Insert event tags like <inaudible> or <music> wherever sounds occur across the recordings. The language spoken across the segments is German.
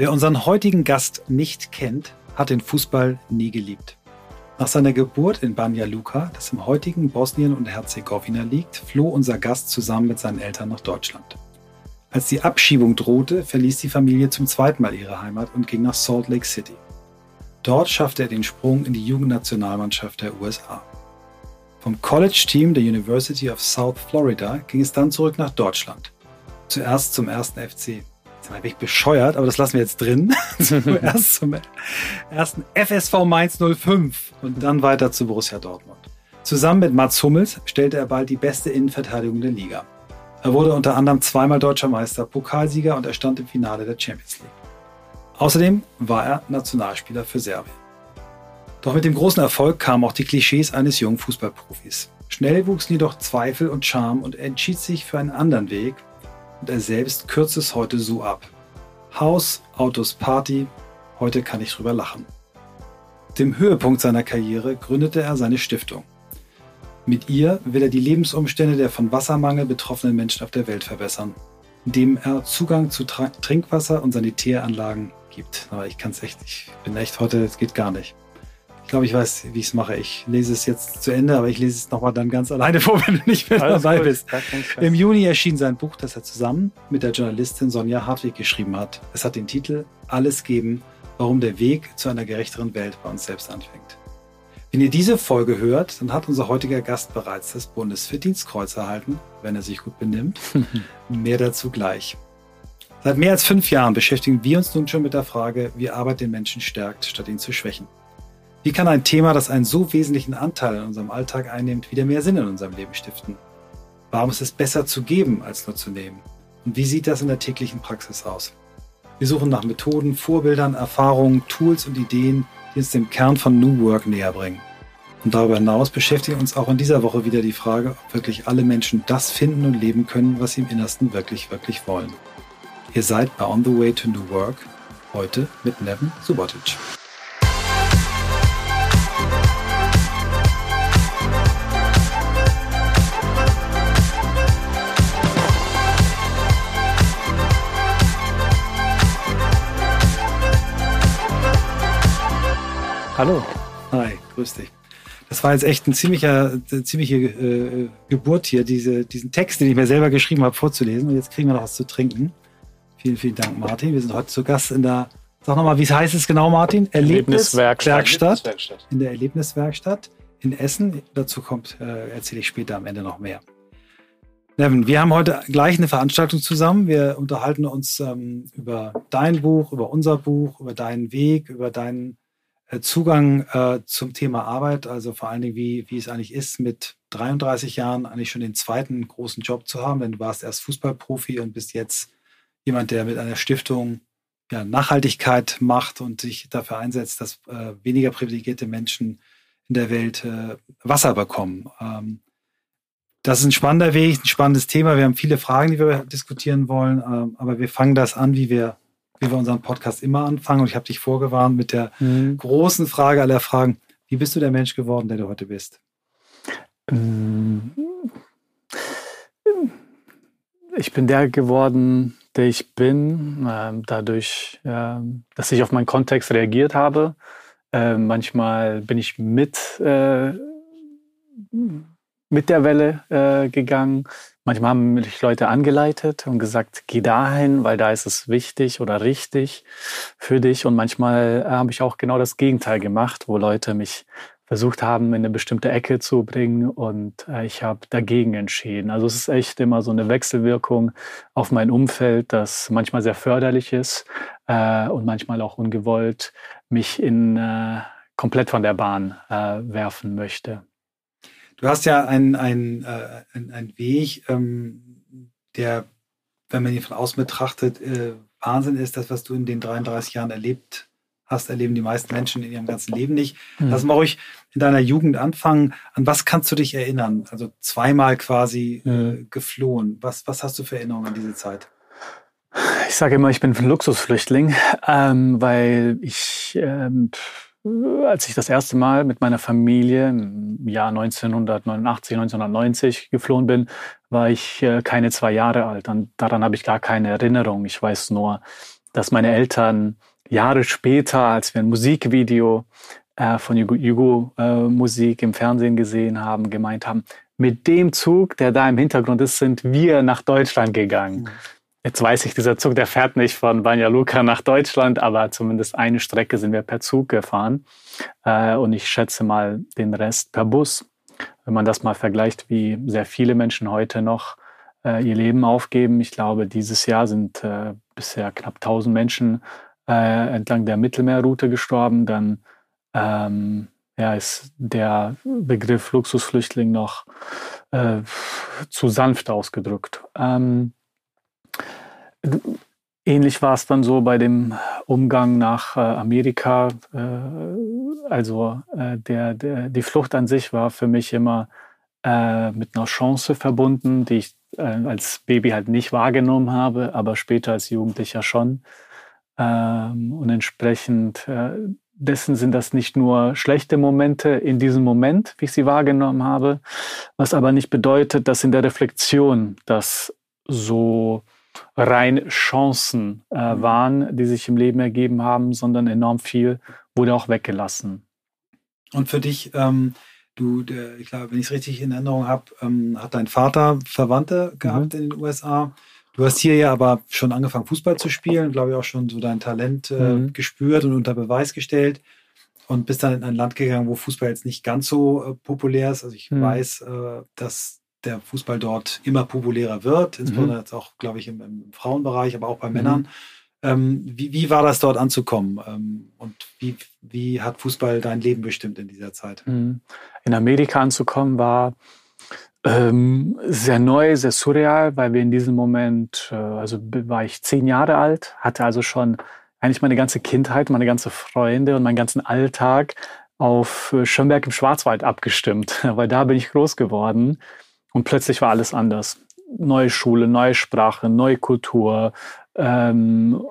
Wer unseren heutigen Gast nicht kennt, hat den Fußball nie geliebt. Nach seiner Geburt in Banja Luka, das im heutigen Bosnien und Herzegowina liegt, floh unser Gast zusammen mit seinen Eltern nach Deutschland. Als die Abschiebung drohte, verließ die Familie zum zweiten Mal ihre Heimat und ging nach Salt Lake City. Dort schaffte er den Sprung in die Jugendnationalmannschaft der USA. Vom College-Team der University of South Florida ging es dann zurück nach Deutschland. Zuerst zum ersten FC Jetzt bin ich bescheuert, aber das lassen wir jetzt drin. <laughs> Zuerst <laughs> zum ersten FSV Mainz 05 und dann weiter zu Borussia Dortmund. Zusammen mit Mats Hummels stellte er bald die beste Innenverteidigung der Liga. Er wurde unter anderem zweimal deutscher Meister, Pokalsieger und er stand im Finale der Champions League. Außerdem war er Nationalspieler für Serbien. Doch mit dem großen Erfolg kamen auch die Klischees eines jungen Fußballprofis. Schnell wuchsen jedoch Zweifel und Charme und er entschied sich für einen anderen Weg, und er selbst kürzt es heute so ab. Haus, Autos, Party, heute kann ich drüber lachen. Dem Höhepunkt seiner Karriere gründete er seine Stiftung. Mit ihr will er die Lebensumstände der von Wassermangel betroffenen Menschen auf der Welt verbessern, indem er Zugang zu Trinkwasser und Sanitäranlagen gibt. Aber ich kann es echt, ich bin echt heute, es geht gar nicht glaube, ich weiß, wie ich es mache. Ich lese es jetzt zu Ende, aber ich lese es nochmal dann ganz alleine <laughs> vor, wenn du nicht mehr Alles dabei gut. bist. Im Juni erschien sein Buch, das er zusammen mit der Journalistin Sonja Hartwig geschrieben hat. Es hat den Titel Alles geben, warum der Weg zu einer gerechteren Welt bei uns selbst anfängt. Wenn ihr diese Folge hört, dann hat unser heutiger Gast bereits das Bundesverdienstkreuz erhalten, wenn er sich gut benimmt. <laughs> mehr dazu gleich. Seit mehr als fünf Jahren beschäftigen wir uns nun schon mit der Frage, wie Arbeit den Menschen stärkt, statt ihn zu schwächen. Wie kann ein Thema, das einen so wesentlichen Anteil in unserem Alltag einnimmt, wieder mehr Sinn in unserem Leben stiften? Warum ist es besser zu geben, als nur zu nehmen? Und wie sieht das in der täglichen Praxis aus? Wir suchen nach Methoden, Vorbildern, Erfahrungen, Tools und Ideen, die uns dem Kern von New Work näher bringen. Und darüber hinaus beschäftigt uns auch in dieser Woche wieder die Frage, ob wirklich alle Menschen das finden und leben können, was sie im Innersten wirklich, wirklich wollen. Ihr seid bei On the Way to New Work, heute mit Nevin Subotic. Hallo. Hi, grüß dich. Das war jetzt echt ein ziemlicher, eine ziemliche äh, Geburt hier, diese, diesen Text, den ich mir selber geschrieben habe, vorzulesen. Und jetzt kriegen wir noch was zu trinken. Vielen, vielen Dank, Martin. Wir sind heute zu Gast in der, sag nochmal, wie heißt es genau, Martin? Erlebniswerkstatt. Erlebniswerkstatt. In der Erlebniswerkstatt in Essen. Dazu kommt, äh, erzähle ich später am Ende noch mehr. Nevin, wir haben heute gleich eine Veranstaltung zusammen. Wir unterhalten uns ähm, über dein Buch, über unser Buch, über deinen Weg, über deinen äh, Zugang äh, zum Thema Arbeit, also vor allen Dingen, wie, wie es eigentlich ist, mit 33 Jahren eigentlich schon den zweiten großen Job zu haben, denn du warst erst Fußballprofi und bist jetzt jemand, der mit einer Stiftung ja, Nachhaltigkeit macht und sich dafür einsetzt, dass äh, weniger privilegierte Menschen in der Welt äh, Wasser bekommen. Ähm, das ist ein spannender Weg, ein spannendes Thema. Wir haben viele Fragen, die wir diskutieren wollen, ähm, aber wir fangen das an, wie wir wie wir unseren Podcast immer anfangen. Und ich habe dich vorgewarnt mit der mhm. großen Frage aller Fragen. Wie bist du der Mensch geworden, der du heute bist? Ähm, ich bin der geworden, der ich bin, äh, dadurch, äh, dass ich auf meinen Kontext reagiert habe. Äh, manchmal bin ich mit, äh, mit der Welle äh, gegangen. Manchmal haben mich Leute angeleitet und gesagt, geh dahin, weil da ist es wichtig oder richtig für dich. Und manchmal äh, habe ich auch genau das Gegenteil gemacht, wo Leute mich versucht haben, in eine bestimmte Ecke zu bringen und äh, ich habe dagegen entschieden. Also es ist echt immer so eine Wechselwirkung auf mein Umfeld, das manchmal sehr förderlich ist äh, und manchmal auch ungewollt mich in äh, komplett von der Bahn äh, werfen möchte. Du hast ja einen, einen, äh, einen, Weg, ähm, der, wenn man ihn von außen betrachtet, äh, Wahnsinn ist. Das, was du in den 33 Jahren erlebt hast, erleben die meisten Menschen in ihrem ganzen Leben nicht. Mhm. Lass mal ruhig in deiner Jugend anfangen. An was kannst du dich erinnern? Also zweimal quasi mhm. äh, geflohen. Was, was hast du für Erinnerungen an diese Zeit? Ich sage immer, ich bin ein Luxusflüchtling, ähm, weil ich ähm, als ich das erste Mal mit meiner Familie im Jahr 1989, 1990 geflohen bin, war ich äh, keine zwei Jahre alt. Und daran habe ich gar keine Erinnerung. Ich weiß nur, dass meine Eltern Jahre später, als wir ein Musikvideo äh, von Jugo-Musik äh, im Fernsehen gesehen haben, gemeint haben, mit dem Zug, der da im Hintergrund ist, sind wir nach Deutschland gegangen. Jetzt weiß ich, dieser Zug, der fährt nicht von Banja Luka nach Deutschland, aber zumindest eine Strecke sind wir per Zug gefahren. Äh, und ich schätze mal den Rest per Bus. Wenn man das mal vergleicht, wie sehr viele Menschen heute noch äh, ihr Leben aufgeben. Ich glaube, dieses Jahr sind äh, bisher knapp 1000 Menschen entlang der Mittelmeerroute gestorben. Dann ähm, ja, ist der Begriff Luxusflüchtling noch äh, zu sanft ausgedrückt. Ähm, ähnlich war es dann so bei dem Umgang nach äh, Amerika. Äh, also äh, der, der, die Flucht an sich war für mich immer äh, mit einer Chance verbunden, die ich äh, als Baby halt nicht wahrgenommen habe, aber später als Jugendlicher schon. Ähm, und entsprechend äh, dessen sind das nicht nur schlechte Momente in diesem Moment, wie ich sie wahrgenommen habe, was aber nicht bedeutet, dass in der Reflexion das so rein Chancen äh, mhm. waren, die sich im Leben ergeben haben, sondern enorm viel wurde auch weggelassen. Und für dich, ähm, du, der, ich glaube, wenn ich es richtig in Erinnerung habe, ähm, hat dein Vater Verwandte gehabt mhm. in den USA. Du hast hier ja aber schon angefangen, Fußball zu spielen, glaube ich auch schon so dein Talent äh, mhm. gespürt und unter Beweis gestellt und bist dann in ein Land gegangen, wo Fußball jetzt nicht ganz so äh, populär ist. Also ich mhm. weiß, äh, dass der Fußball dort immer populärer wird, insbesondere mhm. jetzt auch, glaube ich, im, im, Frauenbereich, aber auch bei mhm. Männern. Ähm, wie, wie, war das dort anzukommen ähm, und wie, wie hat Fußball dein Leben bestimmt in dieser Zeit? Mhm. In Amerika anzukommen war ähm, sehr neu, sehr surreal, weil wir in diesem Moment, äh, also war ich zehn Jahre alt, hatte also schon eigentlich meine ganze Kindheit, meine ganze Freunde und meinen ganzen Alltag auf äh, Schönberg im Schwarzwald abgestimmt, <laughs> weil da bin ich groß geworden. Und plötzlich war alles anders. Neue Schule, neue Sprache, neue Kultur. Ähm,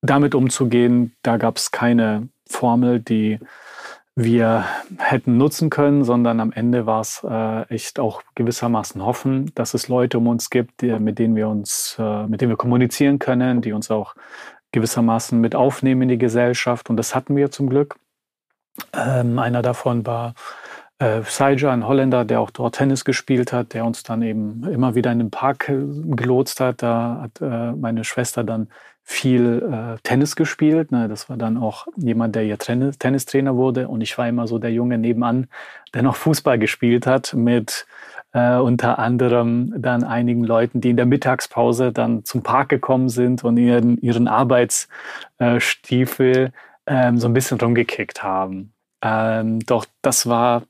damit umzugehen, da gab es keine Formel, die wir hätten nutzen können, sondern am Ende war es äh, echt auch gewissermaßen hoffen, dass es Leute um uns gibt, die, mit denen wir uns, äh, mit denen wir kommunizieren können, die uns auch gewissermaßen mit aufnehmen in die Gesellschaft. Und das hatten wir zum Glück. Ähm, einer davon war äh, Saija, ein Holländer, der auch dort Tennis gespielt hat, der uns dann eben immer wieder in den Park äh, gelotst hat. Da hat äh, meine Schwester dann viel äh, Tennis gespielt. Ne? Das war dann auch jemand, der ihr Tennis Tennistrainer wurde. Und ich war immer so der Junge nebenan, der noch Fußball gespielt hat mit äh, unter anderem dann einigen Leuten, die in der Mittagspause dann zum Park gekommen sind und ihren, ihren Arbeitsstiefel ähm, so ein bisschen rumgekickt haben. Ähm, doch das war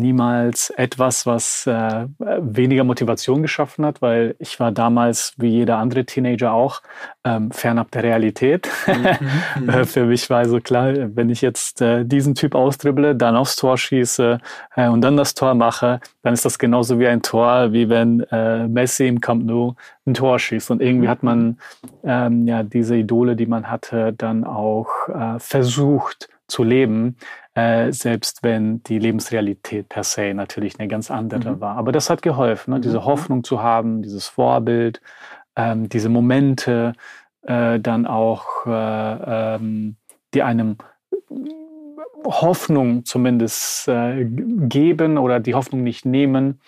niemals etwas, was äh, weniger Motivation geschaffen hat, weil ich war damals, wie jeder andere Teenager auch, ähm, fernab der Realität. Mhm, <laughs> mhm. Für mich war also klar, wenn ich jetzt äh, diesen Typ austribble, dann aufs Tor schieße äh, und dann das Tor mache, dann ist das genauso wie ein Tor, wie wenn äh, Messi im Camp Nou ein Tor schießt. Und irgendwie hat man ähm, ja diese Idole, die man hatte, dann auch äh, versucht zu leben, äh, selbst wenn die Lebensrealität per se natürlich eine ganz andere mhm. war. Aber das hat geholfen, ne? diese mhm. Hoffnung zu haben, dieses Vorbild, ähm, diese Momente äh, dann auch, äh, ähm, die einem Hoffnung zumindest äh, geben oder die Hoffnung nicht nehmen,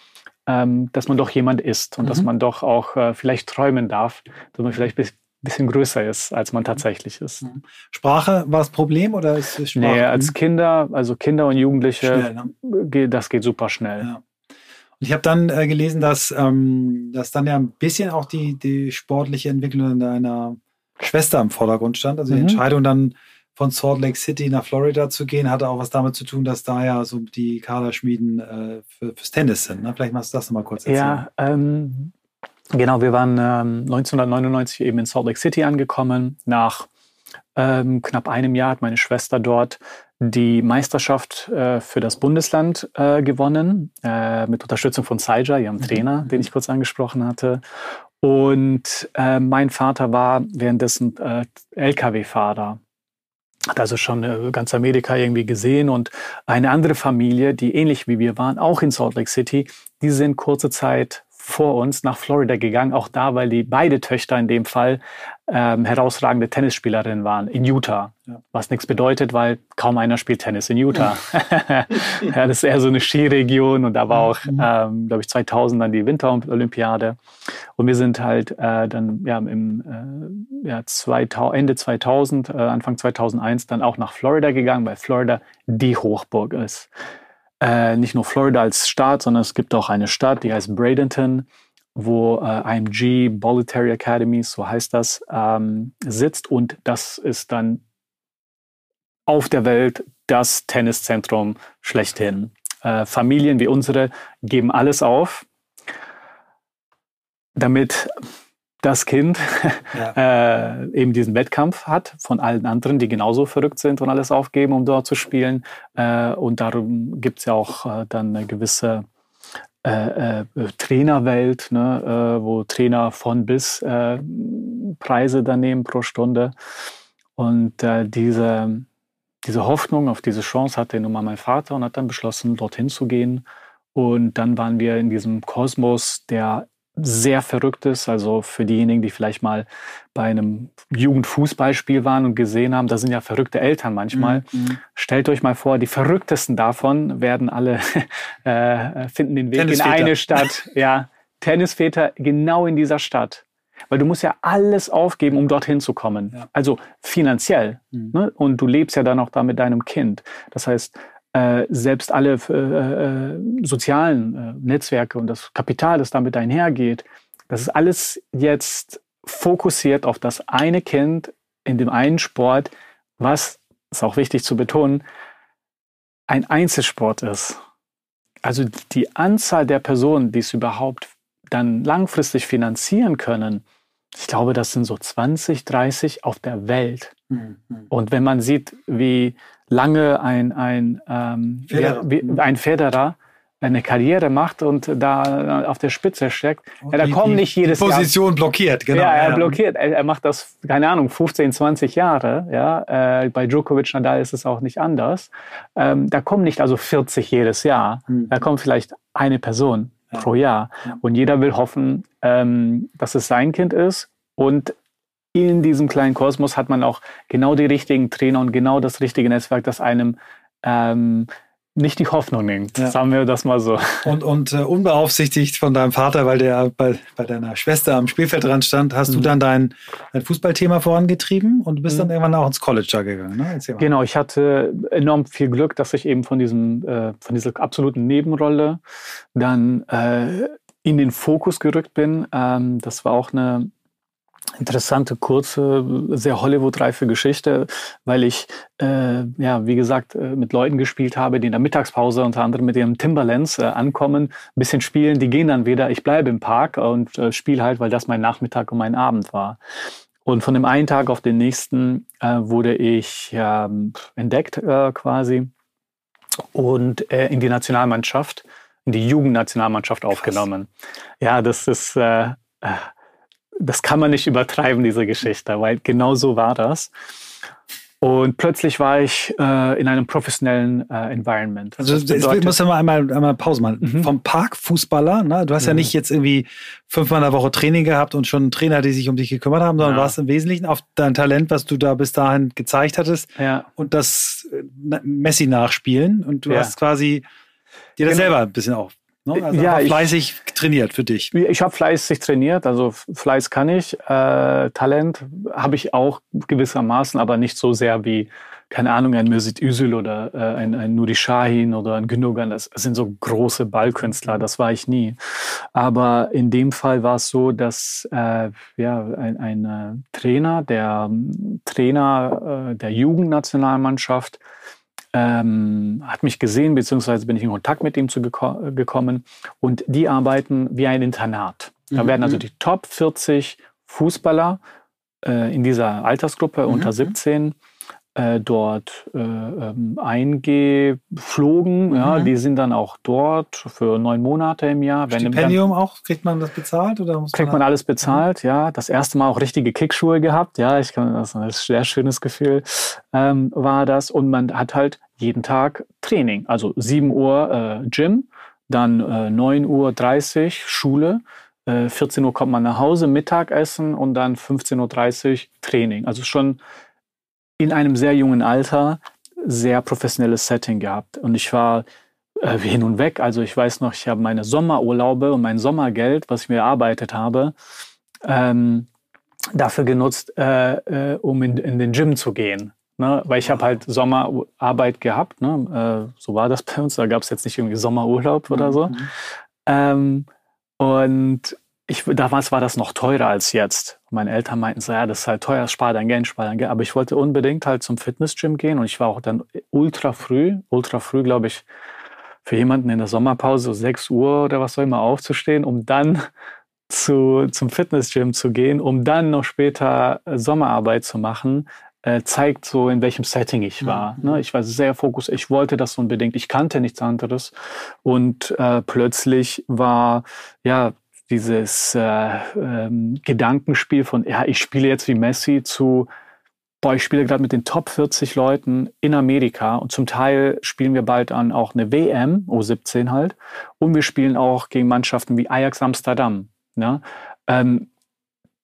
ähm, dass man doch jemand ist und mhm. dass man doch auch äh, vielleicht träumen darf, dass man vielleicht bisschen größer ist, als man tatsächlich ist. Mhm. Sprache war das Problem oder ist es Sprache? Nee, als Kinder, also Kinder und Jugendliche, schnell, ne? das geht super schnell. Ja. Und ich habe dann äh, gelesen, dass, ähm, dass dann ja ein bisschen auch die, die sportliche Entwicklung deiner Schwester im Vordergrund stand. Also die mhm. Entscheidung dann von Salt Lake City nach Florida zu gehen, hatte auch was damit zu tun, dass da ja so die Kaderschmieden äh, für, fürs Tennis sind. Ne? Vielleicht machst du das nochmal kurz erzählen. Ja, ähm, Genau, wir waren ähm, 1999 eben in Salt Lake City angekommen. Nach ähm, knapp einem Jahr hat meine Schwester dort die Meisterschaft äh, für das Bundesland äh, gewonnen, äh, mit Unterstützung von Saija, ihrem mhm. Trainer, den ich kurz angesprochen hatte. Und äh, mein Vater war währenddessen äh, Lkw-Fahrer hat also schon äh, ganz Amerika irgendwie gesehen und eine andere Familie, die ähnlich wie wir waren, auch in Salt Lake City, die sind kurze Zeit vor uns nach Florida gegangen, auch da, weil die beide Töchter in dem Fall ähm, herausragende Tennisspielerinnen waren in Utah. Ja. Was nichts bedeutet, weil kaum einer spielt Tennis in Utah. <laughs> <laughs> ja, das ist eher so eine Skiregion und da war auch, mhm. ähm, glaube ich, 2000 dann die Winterolympiade. Und wir sind halt äh, dann ja, im äh, ja, 2000, Ende 2000, äh, Anfang 2001 dann auch nach Florida gegangen, weil Florida die Hochburg ist äh, nicht nur Florida als Staat, sondern es gibt auch eine Stadt, die heißt Bradenton, wo äh, IMG Bolletary Academy, so heißt das, ähm, sitzt. Und das ist dann auf der Welt das Tenniszentrum schlechthin. Äh, Familien wie unsere geben alles auf, damit das Kind ja. <laughs> äh, eben diesen Wettkampf hat von allen anderen, die genauso verrückt sind und alles aufgeben, um dort zu spielen. Äh, und darum gibt es ja auch äh, dann eine gewisse äh, äh, Trainerwelt, ne, äh, wo Trainer von bis Preise dann nehmen pro Stunde. Und diese, diese Hoffnung auf diese Chance hatte nun mal mein Vater und hat dann beschlossen, dorthin zu gehen. Und dann waren wir in diesem Kosmos der sehr verrückt ist. Also für diejenigen, die vielleicht mal bei einem Jugendfußballspiel waren und gesehen haben, da sind ja verrückte Eltern manchmal. Mhm. mhm. Stellt euch mal vor, die verrücktesten davon werden alle <laughs> äh, finden den Weg in eine Stadt. <laughs> Ja, Tennisväter genau in dieser Stadt. Weil du musst ja alles aufgeben, um dorthin zu kommen. Ja. Also finanziell. Mhm. Ne? Und du lebst ja dann auch da mit deinem Kind. Das heißt, äh, selbst alle äh, äh, sozialen äh, Netzwerke und das Kapital, das damit einhergeht, das ist alles jetzt fokussiert auf das eine Kind in dem einen Sport, was, ist auch wichtig zu betonen, ein Einzelsport ist. Also die Anzahl der Personen, die es überhaupt dann langfristig finanzieren können, ich glaube, das sind so 20, 30 auf der Welt. Mhm. Und wenn man sieht, wie lange ein, ein, ähm, Federer. Wie, ein Federer eine Karriere macht und da auf der Spitze steckt. Ja, da kommen nicht jedes die Position Jahr. blockiert, genau. Ja, er ja. blockiert. Er, er, macht das, keine Ahnung, 15, 20 Jahre. Ja, äh, bei Djokovic, Nadal ist es auch nicht anders. Ähm, da kommen nicht also 40 jedes Jahr. Mhm. Da kommt vielleicht eine Person ja. pro Jahr. Und jeder will hoffen, ähm, dass es sein Kind ist und in diesem kleinen Kosmos hat man auch genau die richtigen Trainer und genau das richtige Netzwerk, das einem ähm, nicht die Hoffnung nimmt. Ja. Sagen wir das mal so. Und, und äh, unbeaufsichtigt von deinem Vater, weil der bei, bei deiner Schwester am Spielfeldrand stand, hast mhm. du dann dein, dein Fußballthema vorangetrieben und bist mhm. dann irgendwann auch ins College da gegangen. Ne? Genau, ich hatte enorm viel Glück, dass ich eben von diesem, äh, von dieser absoluten Nebenrolle dann äh, in den Fokus gerückt bin. Ähm, das war auch eine interessante, kurze, sehr Hollywood-reife Geschichte, weil ich, äh, ja, wie gesagt, äh, mit Leuten gespielt habe, die in der Mittagspause unter anderem mit ihrem Timberlands äh, ankommen, ein bisschen spielen, die gehen dann wieder, ich bleibe im Park und äh, spiele halt, weil das mein Nachmittag und mein Abend war. Und von dem einen Tag auf den nächsten äh, wurde ich entdeckt äh, quasi und äh, in die Nationalmannschaft, in die Jugendnationalmannschaft aufgenommen. Ja, das ist äh, äh das kann man nicht übertreiben, diese Geschichte, weil genau so war das. Und plötzlich war ich äh, in einem professionellen äh, Environment. Also ich muss ja mal einmal, einmal Pause machen. Mhm. Vom Parkfußballer, ne? du hast mhm. ja nicht jetzt irgendwie fünfmal in der Woche Training gehabt und schon Trainer, die sich um dich gekümmert haben, sondern ja. warst im Wesentlichen auf dein Talent, was du da bis dahin gezeigt hattest ja. und das äh, Messi nachspielen. Und du ja. hast quasi dir das genau. selber ein bisschen auch Ne? Also ja, fleißig ich, trainiert für dich. Ich habe fleißig trainiert, also Fleiß kann ich. Äh, Talent habe ich auch gewissermaßen, aber nicht so sehr wie, keine Ahnung, ein Mesut Özil oder äh, ein, ein Nuri Shahin oder ein Gündogan. Das sind so große Ballkünstler, das war ich nie. Aber in dem Fall war es so, dass äh, ja, ein, ein äh, Trainer, der Trainer äh, der Jugendnationalmannschaft, ähm, hat mich gesehen, beziehungsweise bin ich in Kontakt mit ihm zu geko gekommen. Und die arbeiten wie ein Internat. Da mhm. werden also die Top 40 Fußballer äh, in dieser Altersgruppe mhm. unter 17 äh, dort äh, ähm, eingeflogen. Mhm. Ja, die sind dann auch dort für neun Monate im Jahr. Stipendium dann, auch? Kriegt man das bezahlt? Oder muss kriegt man, man alles bezahlt, ja. Das erste Mal auch richtige Kickschuhe gehabt. Ja, ich kann, das ist ein sehr schönes Gefühl ähm, war das. Und man hat halt jeden Tag Training. Also 7 Uhr äh, Gym, dann äh, 9.30 Uhr Schule, äh, 14 Uhr kommt man nach Hause, Mittagessen und dann 15.30 Uhr Training. Also schon in einem sehr jungen Alter sehr professionelles Setting gehabt. Und ich war äh, hin und weg. Also ich weiß noch, ich habe meine Sommerurlaube und mein Sommergeld, was ich mir erarbeitet habe, ähm, dafür genutzt, äh, äh, um in, in, den Gym zu gehen. Ne? Weil ich habe halt Sommerarbeit gehabt. Ne? Äh, so war das bei uns. Da gab es jetzt nicht irgendwie Sommerurlaub oder so. Mhm. Ähm, und ich, damals war das noch teurer als jetzt. Meine Eltern meinten so, ja, das ist halt teuer, spar dein Geld, spar dein Geld. Aber ich wollte unbedingt halt zum Fitnessgym gehen und ich war auch dann ultra früh, ultra früh, glaube ich, für jemanden in der Sommerpause so 6 Uhr oder was soll immer aufzustehen, um dann <laughs> zu, zum Fitnessgym zu gehen, um dann noch später Sommerarbeit zu machen, äh, zeigt so, in welchem Setting ich war. Mhm. Ne? Ich war sehr fokussiert, ich wollte das unbedingt, ich kannte nichts anderes. Und äh, plötzlich war, ja, dieses äh, ähm, Gedankenspiel von, ja, ich spiele jetzt wie Messi zu, boah, ich spiele gerade mit den Top 40 Leuten in Amerika und zum Teil spielen wir bald an auch eine WM, U17 halt, und wir spielen auch gegen Mannschaften wie Ajax Amsterdam. Ne? Ähm,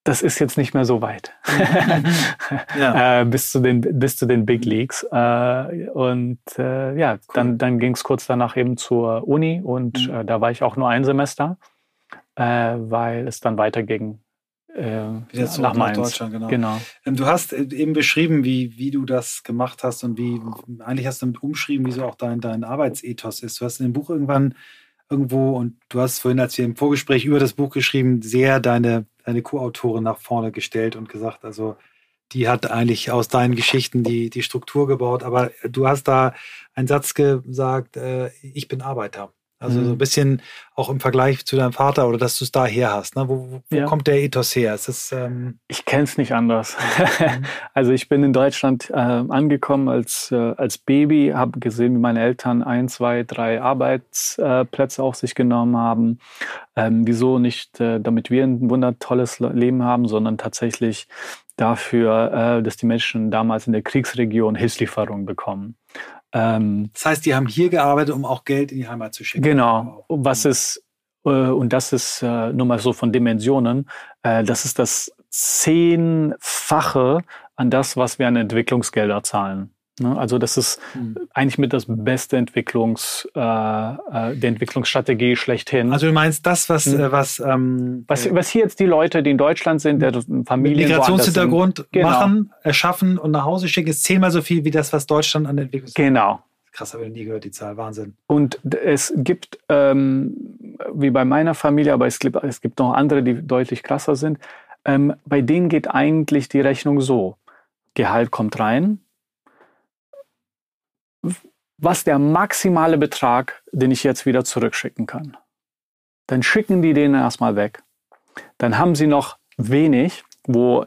das ist jetzt nicht mehr so weit <laughs> ja. äh, bis, zu den, bis zu den Big Leagues. Äh, und äh, ja, cool. dann, dann ging es kurz danach eben zur Uni und mhm. Äh, da war ich auch nur ein Semester, weil es dann weiterging äh, Wieder nach, nach Deutschland, genau. genau. Ähm, du hast äh, eben beschrieben, wie, wie du das gemacht hast und wie, eigentlich hast du damit umschrieben, wie so auch dein, dein Arbeitsethos ist. Du hast in dem Buch irgendwann irgendwo und du hast vorhin, als wir im Vorgespräch über das Buch geschrieben, sehr deine, deine Co-Autorin nach vorne gestellt und gesagt, also die hat eigentlich aus deinen Geschichten die, die Struktur gebaut, aber du hast da einen Satz gesagt, äh, ich bin Arbeiter. Also mhm. so ein bisschen auch im Vergleich zu deinem Vater oder dass du es da her hast. Ne? Wo, wo ja. kommt der Ethos her? Ist das, ähm ich kenne es nicht anders. Mhm. <laughs> also ich bin in Deutschland äh, angekommen als, äh, als Baby, habe gesehen, wie meine Eltern ein, zwei, drei Arbeitsplätze auf sich genommen haben. Ähm, wieso nicht, äh, damit wir ein wundertolles Leben haben, sondern tatsächlich dafür, äh, dass die Menschen damals in der Kriegsregion Hilfslieferungen bekommen. Ähm, das heißt, die haben hier gearbeitet, um auch Geld in die Heimat zu schicken. Genau. Was ist, äh, und das ist äh, nur mal so von Dimensionen, äh, das ist das Zehnfache an das, was wir an Entwicklungsgelder zahlen. Ne? Also das ist mhm. eigentlich mit das beste Entwicklungs, äh, äh, der Entwicklungsstrategie schlechthin. Also du meinst das, was, mhm. was, ähm, was, äh, was hier jetzt die Leute, die in Deutschland sind, der Familien Migrationshintergrund genau. machen, erschaffen und nach Hause schicken, ist zehnmal so viel wie das, was Deutschland an Entwicklung. Genau. Krass, habe ich nie gehört, die Zahl. Wahnsinn. Und es gibt, ähm, wie bei meiner Familie, aber es gibt, es gibt noch andere, die deutlich krasser sind, ähm, bei denen geht eigentlich die Rechnung so. Gehalt kommt rein, was der maximale Betrag, den ich jetzt wieder zurückschicken kann. Dann schicken die den erstmal weg. Dann haben sie noch wenig, wo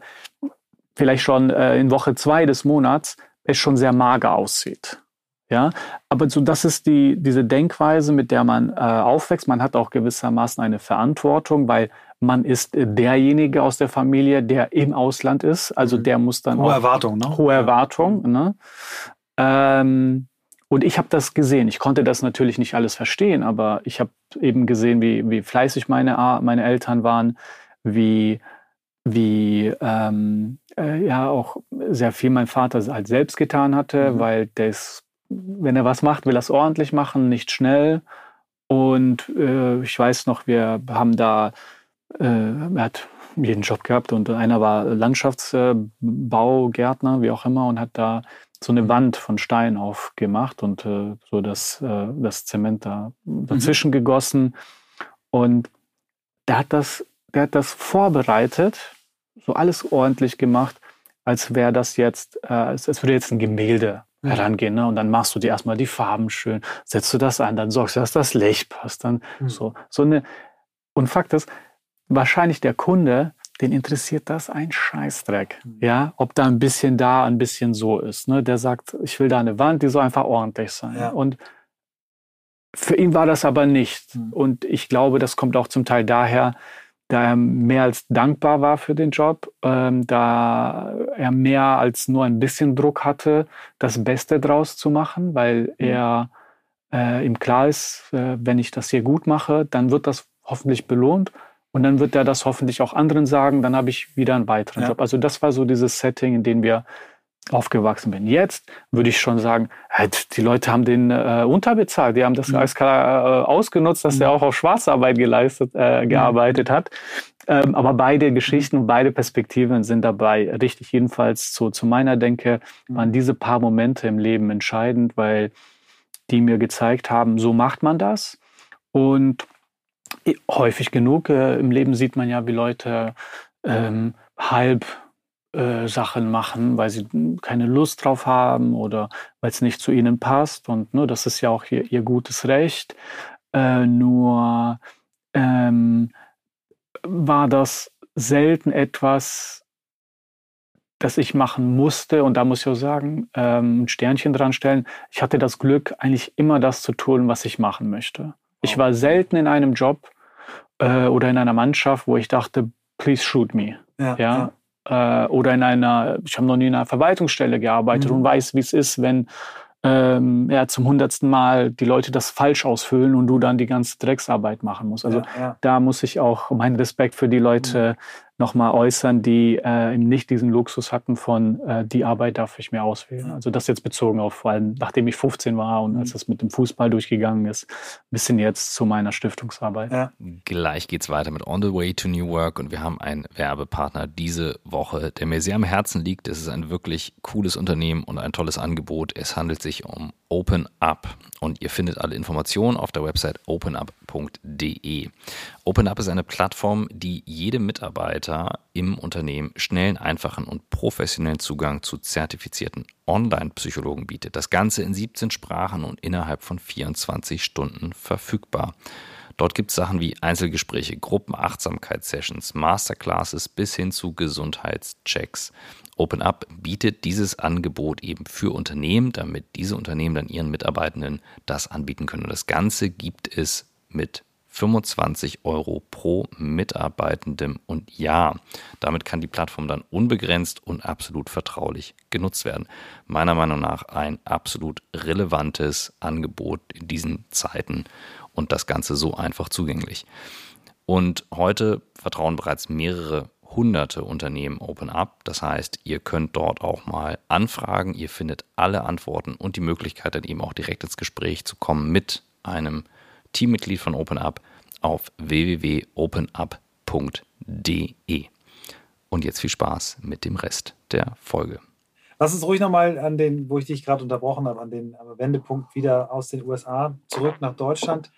vielleicht schon äh, in Woche zwei des Monats es schon sehr mager aussieht. Ja, aber so das ist die diese Denkweise, mit der man äh, aufwächst. Man hat auch gewissermaßen eine Verantwortung, weil man ist derjenige aus der Familie, der im Ausland ist. Also mhm. der muss dann hohe Erwartung, ne? Hohe Erwartung. Ne? Ähm, und ich habe das gesehen. Ich konnte das natürlich nicht alles verstehen, aber ich habe eben gesehen, wie, wie fleißig meine, meine Eltern waren, wie, wie ähm, äh, ja auch sehr viel mein Vater halt selbst getan hatte, mhm. weil der ist, wenn er was macht, will er es ordentlich machen, nicht schnell. Und äh, ich weiß noch, wir haben da, äh, er hat jeden Job gehabt und einer war Landschaftsbaugärtner, wie auch immer, und hat da so eine Wand von Stein aufgemacht und äh, so das, äh, das Zement da dazwischen mhm. gegossen. Und der hat das, der hat das vorbereitet, so alles ordentlich gemacht, als wäre das jetzt, äh, als, als würde jetzt ein Gemälde mhm. herangehen. Ne? Und dann machst du dir erstmal die Farben schön, setzt du das ein, dann sorgst du, dass das Licht passt. Dann mhm. so, so eine. Und Fakt ist, wahrscheinlich der Kunde den interessiert das ein Scheißdreck. Mhm. Ja, ob da ein bisschen da, ein bisschen so ist. Ne? Der sagt, ich will da eine Wand, die soll einfach ordentlich sein. Ja. Und für ihn war das aber nicht. Mhm. Und ich glaube, das kommt auch zum Teil daher, da er mehr als dankbar war für den Job, ähm, da er mehr als nur ein bisschen Druck hatte, das Beste draus zu machen, weil mhm. er äh, ihm klar ist, äh, wenn ich das hier gut mache, dann wird das hoffentlich belohnt. Und dann wird er das hoffentlich auch anderen sagen, dann habe ich wieder einen weiteren ja. Job. Also das war so dieses Setting, in dem wir aufgewachsen bin. Jetzt würde ich schon sagen, halt, die Leute haben den äh, unterbezahlt, die haben das mhm. als klar äh, ausgenutzt, dass mhm. er auch auf Schwarzarbeit geleistet, äh, gearbeitet mhm. hat. Ähm, aber beide Geschichten und beide Perspektiven sind dabei richtig. Jedenfalls zu, zu meiner Denke mhm. waren diese paar Momente im Leben entscheidend, weil die mir gezeigt haben, so macht man das. Und häufig genug äh, im Leben sieht man ja, wie Leute ähm, halb äh, Sachen machen, weil sie keine Lust drauf haben oder weil es nicht zu ihnen passt. Und ne, das ist ja auch ihr, ihr gutes Recht. Äh, nur ähm, war das selten etwas, das ich machen musste. Und da muss ich auch sagen, ähm, ein Sternchen dran stellen. Ich hatte das Glück, eigentlich immer das zu tun, was ich machen möchte. Ich war selten in einem Job äh, oder in einer Mannschaft, wo ich dachte, please shoot me. Ja, ja. ja äh, oder in einer, ich habe noch nie in einer Verwaltungsstelle gearbeitet mhm. und weiß, wie es ist, wenn ähm, ja, zum hundertsten Mal die Leute das falsch ausfüllen und du dann die ganze Drecksarbeit machen musst. Also ja, da muss ich auch meinen Respekt für die Leute mhm nochmal äußern, die äh, nicht diesen Luxus hatten von, äh, die Arbeit darf ich mir auswählen. Also das jetzt bezogen auf, vor allem nachdem ich 15 war und als mhm. das mit dem Fußball durchgegangen ist, bisschen jetzt zu meiner Stiftungsarbeit. Ja. Gleich geht's weiter mit On the Way to New Work und wir haben einen Werbepartner diese Woche, der mir sehr am Herzen liegt. Es ist ein wirklich cooles Unternehmen und ein tolles Angebot. Es handelt sich um Open Up und ihr findet alle Informationen auf der Website openup.de. OpenUp ist eine Plattform, die jedem Mitarbeiter im Unternehmen schnellen, einfachen und professionellen Zugang zu zertifizierten Online-Psychologen bietet. Das Ganze in 17 Sprachen und innerhalb von 24 Stunden verfügbar. Dort gibt es Sachen wie Einzelgespräche, Gruppenachtsamkeitssessions, Masterclasses bis hin zu Gesundheitschecks. OpenUp bietet dieses Angebot eben für Unternehmen, damit diese Unternehmen dann ihren Mitarbeitenden das anbieten können. Und das Ganze gibt es mit 25 Euro pro Mitarbeitendem und Jahr. Damit kann die Plattform dann unbegrenzt und absolut vertraulich genutzt werden. Meiner Meinung nach ein absolut relevantes Angebot in diesen Zeiten und das Ganze so einfach zugänglich. Und heute vertrauen bereits mehrere hunderte Unternehmen OpenUp. Das heißt, ihr könnt dort auch mal anfragen. Ihr findet alle Antworten und die Möglichkeit, dann eben auch direkt ins Gespräch zu kommen mit einem Teammitglied von OpenUp auf www.openup.de. Und jetzt viel Spaß mit dem Rest der Folge. Lass uns ruhig nochmal an den, wo ich dich gerade unterbrochen habe, an den Wendepunkt wieder aus den USA zurück nach Deutschland.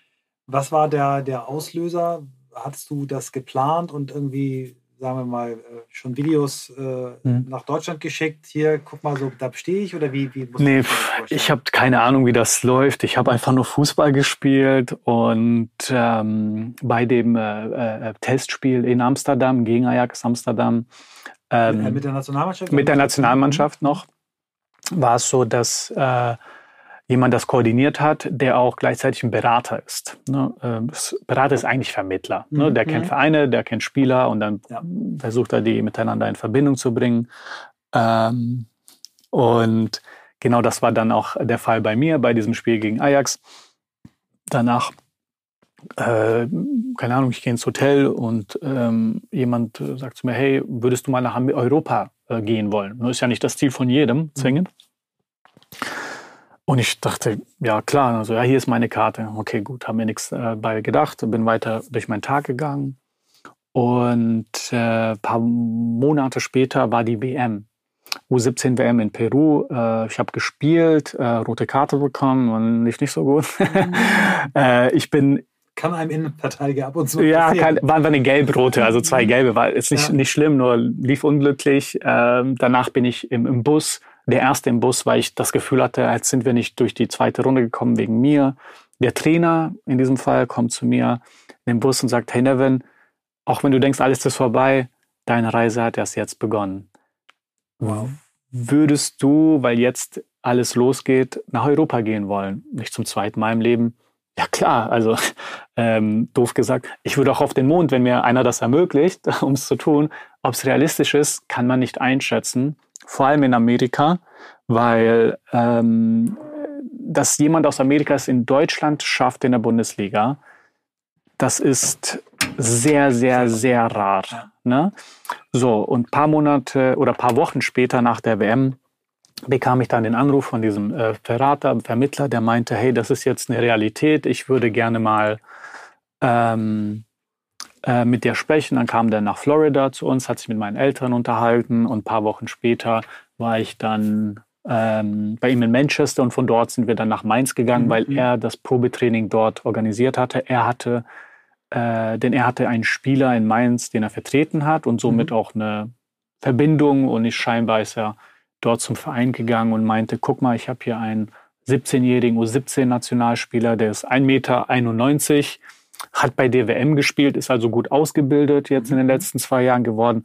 Was war der, der Auslöser? Hattest du das geplant und irgendwie sagen wir mal, äh, schon Videos äh, hm. nach Deutschland geschickt. Hier, guck mal, so, da stehe ich oder wie? wie nee, ich habe keine Ahnung, wie das läuft. Ich habe einfach nur Fußball gespielt und ähm, bei dem äh, äh, Testspiel in Amsterdam gegen Ajax Amsterdam. Ähm, mit der Nationalmannschaft? Mit der Nationalmannschaft noch war es so, dass äh, jemand das koordiniert hat, der auch gleichzeitig ein Berater ist. Ne? Ähm, Berater ist eigentlich Vermittler. Ne? Der mhm. kennt Vereine, der kennt Spieler und dann ja. versucht er die miteinander in Verbindung zu bringen. Ähm, und genau das war dann auch der Fall bei mir, bei diesem Spiel gegen Ajax. Danach, äh, keine Ahnung, ich gehe ins Hotel und ähm, jemand sagt zu mir, hey, würdest du mal nach Europa äh, gehen wollen? Das ist ja nicht das Ziel von jedem, mhm. zwingend. Mhm. Und ich dachte, ja klar, also ja, hier ist meine Karte. Okay, gut, haben mir nichts äh, bei gedacht, bin weiter durch meinen Tag gegangen. Und äh, ein paar Monate später war die WM. U17 WM in Peru. Äh, ich habe gespielt, äh, rote Karte bekommen und lief nicht so gut. Mhm. <laughs> äh, ich bin kann einem Innenverteidiger ab und zu. Ja, kann, waren eine gelb-rote, also zwei mhm. gelbe, war ist nicht, ja. nicht schlimm, nur lief unglücklich. Ähm, danach bin ich im, im Bus der erste im Bus, weil ich das Gefühl hatte, jetzt sind wir nicht durch die zweite Runde gekommen wegen mir. Der Trainer in diesem Fall kommt zu mir in den Bus und sagt, hey Nevin, auch wenn du denkst, alles ist vorbei, deine Reise hat erst jetzt begonnen. Wow. Würdest du, weil jetzt alles losgeht, nach Europa gehen wollen? Nicht zum zweiten Mal im Leben. Ja klar, also <laughs> ähm, doof gesagt, ich würde auch auf den Mond, wenn mir einer das ermöglicht, <laughs> um es zu tun. Ob es realistisch ist, kann man nicht einschätzen vor allem in Amerika, weil ähm, dass jemand aus Amerika es in Deutschland schafft in der Bundesliga, das ist sehr, sehr, sehr rar. Ne? So, und paar Monate oder paar Wochen später nach der WM bekam ich dann den Anruf von diesem äh, Verrater, Vermittler, der meinte, hey, das ist jetzt eine Realität, ich würde gerne mal ähm, äh, mit dir sprechen. Dann kam der nach Florida zu uns, hat sich mit meinen Eltern unterhalten und ein paar Wochen später war ich dann ähm, bei ihm in Manchester und von dort sind wir dann nach Mainz gegangen, mhm. weil er das Probetraining dort organisiert hatte. Er hatte, äh, denn er hatte einen Spieler in Mainz, den er vertreten hat und somit mhm. auch eine Verbindung und nicht scheinbar ist er dort zum Verein gegangen und meinte, guck mal, ich habe hier einen 17-jährigen U17-Nationalspieler, der ist 1,91 Meter, hat bei DWM gespielt, ist also gut ausgebildet jetzt in den mhm. letzten zwei Jahren geworden.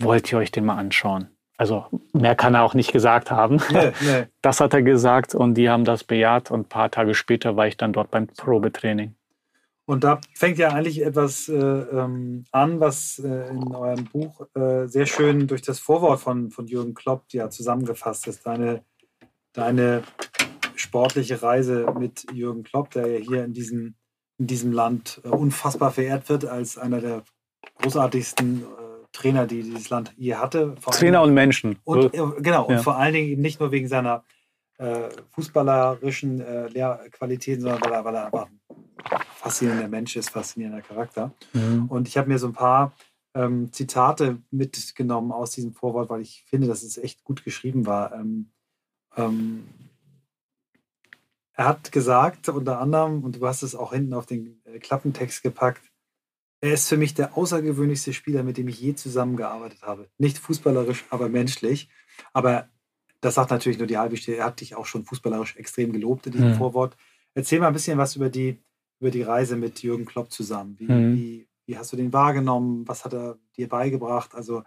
Wollt ihr euch den mal anschauen? Also mehr kann er auch nicht gesagt haben. Nee, nee. <laughs> Das hat er gesagt und die haben das bejaht und ein paar Tage später war ich dann dort beim Probetraining. Und da fängt ja eigentlich etwas äh, ähm, an, was äh, in eurem Buch äh, sehr schön durch das Vorwort von, von Jürgen Klopp ja zusammengefasst ist. Deine, deine sportliche Reise mit Jürgen Klopp, der ja hier in diesem, in diesem Land äh, unfassbar verehrt wird als einer der großartigsten äh, Trainer, die dieses Land je hatte. Trainer und Menschen. Und, äh, genau, und vor allen Dingen eben nicht nur wegen seiner fußballerischen Lehrqualitäten, sondern weil er, weil er einfach faszinierender Mensch ist, faszinierender Charakter. Mhm. Und ich habe mir so ein paar ähm, Zitate mitgenommen aus diesem Vorwort, weil ich finde, dass es echt gut geschrieben war. Ähm, ähm, er hat gesagt, unter anderem, und du hast es auch hinten auf den äh, Klappentext gepackt, er ist für mich der außergewöhnlichste Spieler, mit dem ich je zusammengearbeitet habe. Nicht fußballerisch, aber menschlich. Aber das sagt natürlich nur die halbe Stelle. Er hat dich auch schon fußballerisch extrem gelobt in diesem mhm. Vorwort. Erzähl mal ein bisschen was über die über die Reise mit Jürgen Klopp zusammen. Wie, mhm. wie, wie, hast du den wahrgenommen? Was hat er dir beigebracht? Also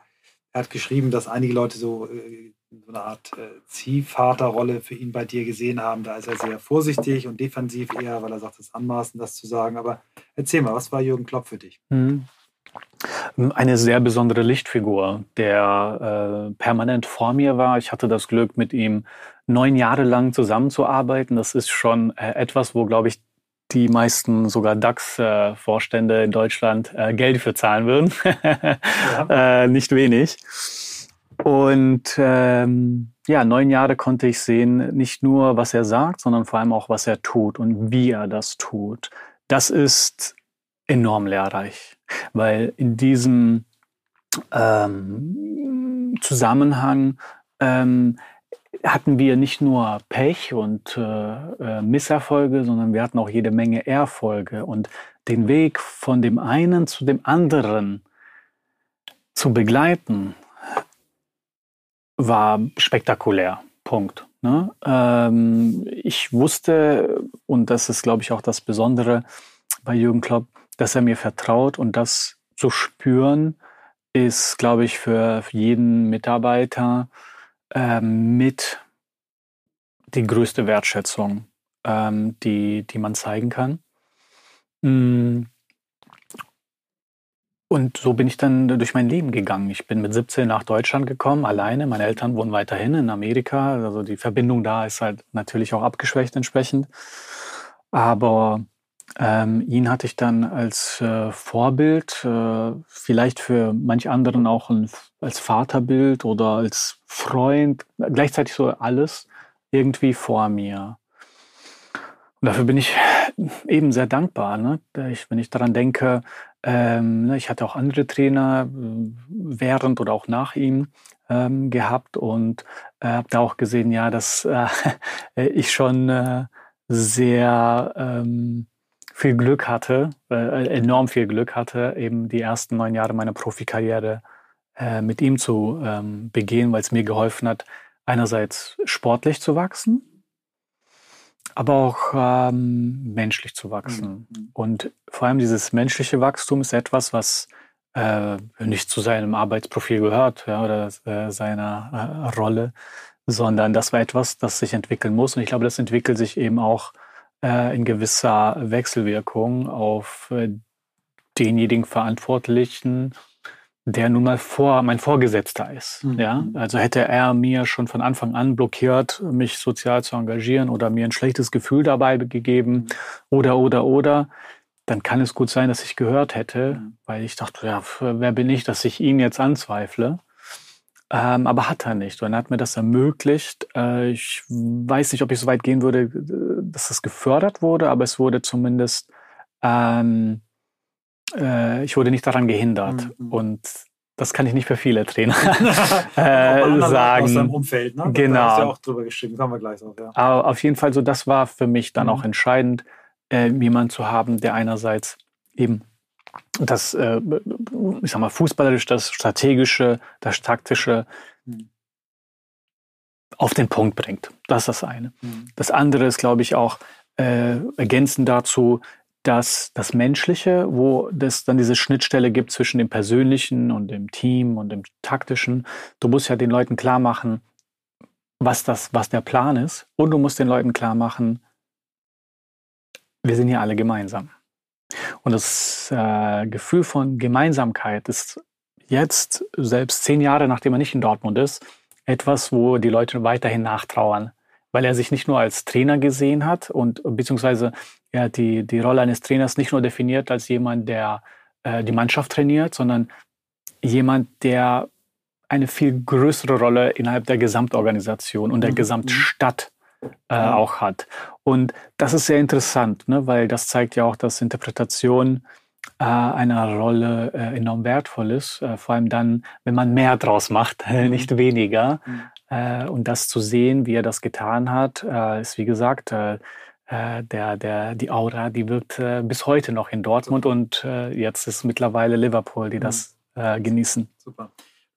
er hat geschrieben, dass einige Leute so, äh, so eine Art äh, Ziehvaterrolle für ihn bei dir gesehen haben. Da ist er sehr vorsichtig und defensiv eher, weil er sagt, es ist anmaßend, das zu sagen. Aber erzähl mal, was war Jürgen Klopp für dich? Mhm. Eine sehr besondere Lichtfigur, der äh, permanent vor mir war. Ich hatte das Glück, mit ihm neun Jahre lang zusammenzuarbeiten. Das ist schon äh, etwas, wo, glaube ich, die meisten sogar DAX-Vorstände in Deutschland äh, Geld für zahlen würden. ja. <laughs> äh, nicht wenig. Und ähm, ja, neun Jahre konnte ich sehen, nicht nur, was er sagt, sondern vor allem auch, was er tut und wie er das tut. Das ist enorm lehrreich, weil in diesem ähm, Zusammenhang ähm, hatten wir nicht nur Pech und äh, äh, Misserfolge, sondern wir hatten auch jede Menge Erfolge. Und den Weg von dem einen zu dem anderen zu begleiten, war spektakulär. Punkt. Ne? Ähm, ich wusste, und das ist, glaube ich, auch das Besondere bei Jürgen Klopp, dass er mir vertraut und das zu spüren, ist, glaube ich, für jeden Mitarbeiter ähm, mit die größte Wertschätzung, ähm, die, die man zeigen kann. Mm. Und so bin ich dann durch mein Leben gegangen. Ich bin mit 17 nach Deutschland gekommen, alleine. Meine Eltern wohnen weiterhin in Amerika. Also die Verbindung da ist halt natürlich auch abgeschwächt entsprechend. Aber ähm, ihn hatte ich dann als äh, Vorbild, äh, vielleicht für manch anderen auch ein, als Vaterbild oder als Freund, gleichzeitig so alles irgendwie vor mir. Und dafür bin ich eben sehr dankbar. Ne? Ich, wenn ich daran denke, ähm, ne, ich hatte auch andere Trainer äh, während oder auch nach ihm ähm, gehabt und äh, habe da auch gesehen, ja, dass äh, <laughs> ich schon äh, sehr ähm, viel Glück hatte, äh, enorm viel Glück hatte, eben die ersten neun Jahre meiner Profikarriere äh, mit ihm zu ähm, begehen, weil es mir geholfen hat, einerseits sportlich zu wachsen, aber auch ähm, menschlich zu wachsen. Mhm. Und vor allem dieses menschliche Wachstum ist etwas, was äh, nicht zu seinem Arbeitsprofil gehört ja, oder äh, seiner äh, Rolle, sondern das war etwas, das sich entwickeln muss. Und ich glaube, das entwickelt sich eben auch äh, in gewisser Wechselwirkung auf äh, denjenigen Verantwortlichen, der nun mal vor, mein Vorgesetzter ist. Mhm. Ja? Also hätte er mir schon von Anfang an blockiert, mich sozial zu engagieren oder mir ein schlechtes Gefühl dabei gegeben mhm. oder, oder, oder, dann kann es gut sein, dass ich gehört hätte, mhm. weil ich dachte, ja, wer bin ich, dass ich ihn jetzt anzweifle. Ähm, aber hat er nicht. Und er hat mir das ermöglicht. Äh, ich weiß nicht, ob ich so weit gehen würde, dass das gefördert wurde, aber es wurde zumindest ähm, äh, ich wurde nicht daran gehindert. Mhm. Und das kann ich nicht für viele Trainer <laughs> <laughs> äh, sagen. Aus seinem Umfeld, ne? Genau. Da hast du ja auch drüber geschrieben, kommen wir gleich drauf. Ja. Aber auf jeden Fall so, das war für mich dann mhm. auch entscheidend, äh, jemanden zu haben, der einerseits eben das, äh, ich sag mal, fußballerisch, das strategische, das taktische mhm. auf den Punkt bringt. Das ist das eine. Mhm. Das andere ist, glaube ich, auch äh, ergänzend dazu, dass das Menschliche, wo es dann diese Schnittstelle gibt zwischen dem Persönlichen und dem Team und dem Taktischen, du musst ja den Leuten klar machen, was, das, was der Plan ist. Und du musst den Leuten klar machen, wir sind hier alle gemeinsam. Und das äh, Gefühl von Gemeinsamkeit ist jetzt, selbst zehn Jahre nachdem er nicht in Dortmund ist, etwas, wo die Leute weiterhin nachtrauern weil er sich nicht nur als Trainer gesehen hat und beziehungsweise er hat die, die Rolle eines Trainers nicht nur definiert als jemand, der äh, die Mannschaft trainiert, sondern jemand, der eine viel größere Rolle innerhalb der Gesamtorganisation und der mhm. Gesamtstadt äh, auch hat. Und das ist sehr interessant, ne, weil das zeigt ja auch, dass Interpretation äh, einer Rolle äh, enorm wertvoll ist, äh, vor allem dann, wenn man mehr draus macht, <laughs> mhm. nicht weniger. Mhm. Und das zu sehen, wie er das getan hat, ist wie gesagt, der, der, die Aura, die wirkt bis heute noch in Dortmund und jetzt ist mittlerweile Liverpool, die das mhm. genießen. Super.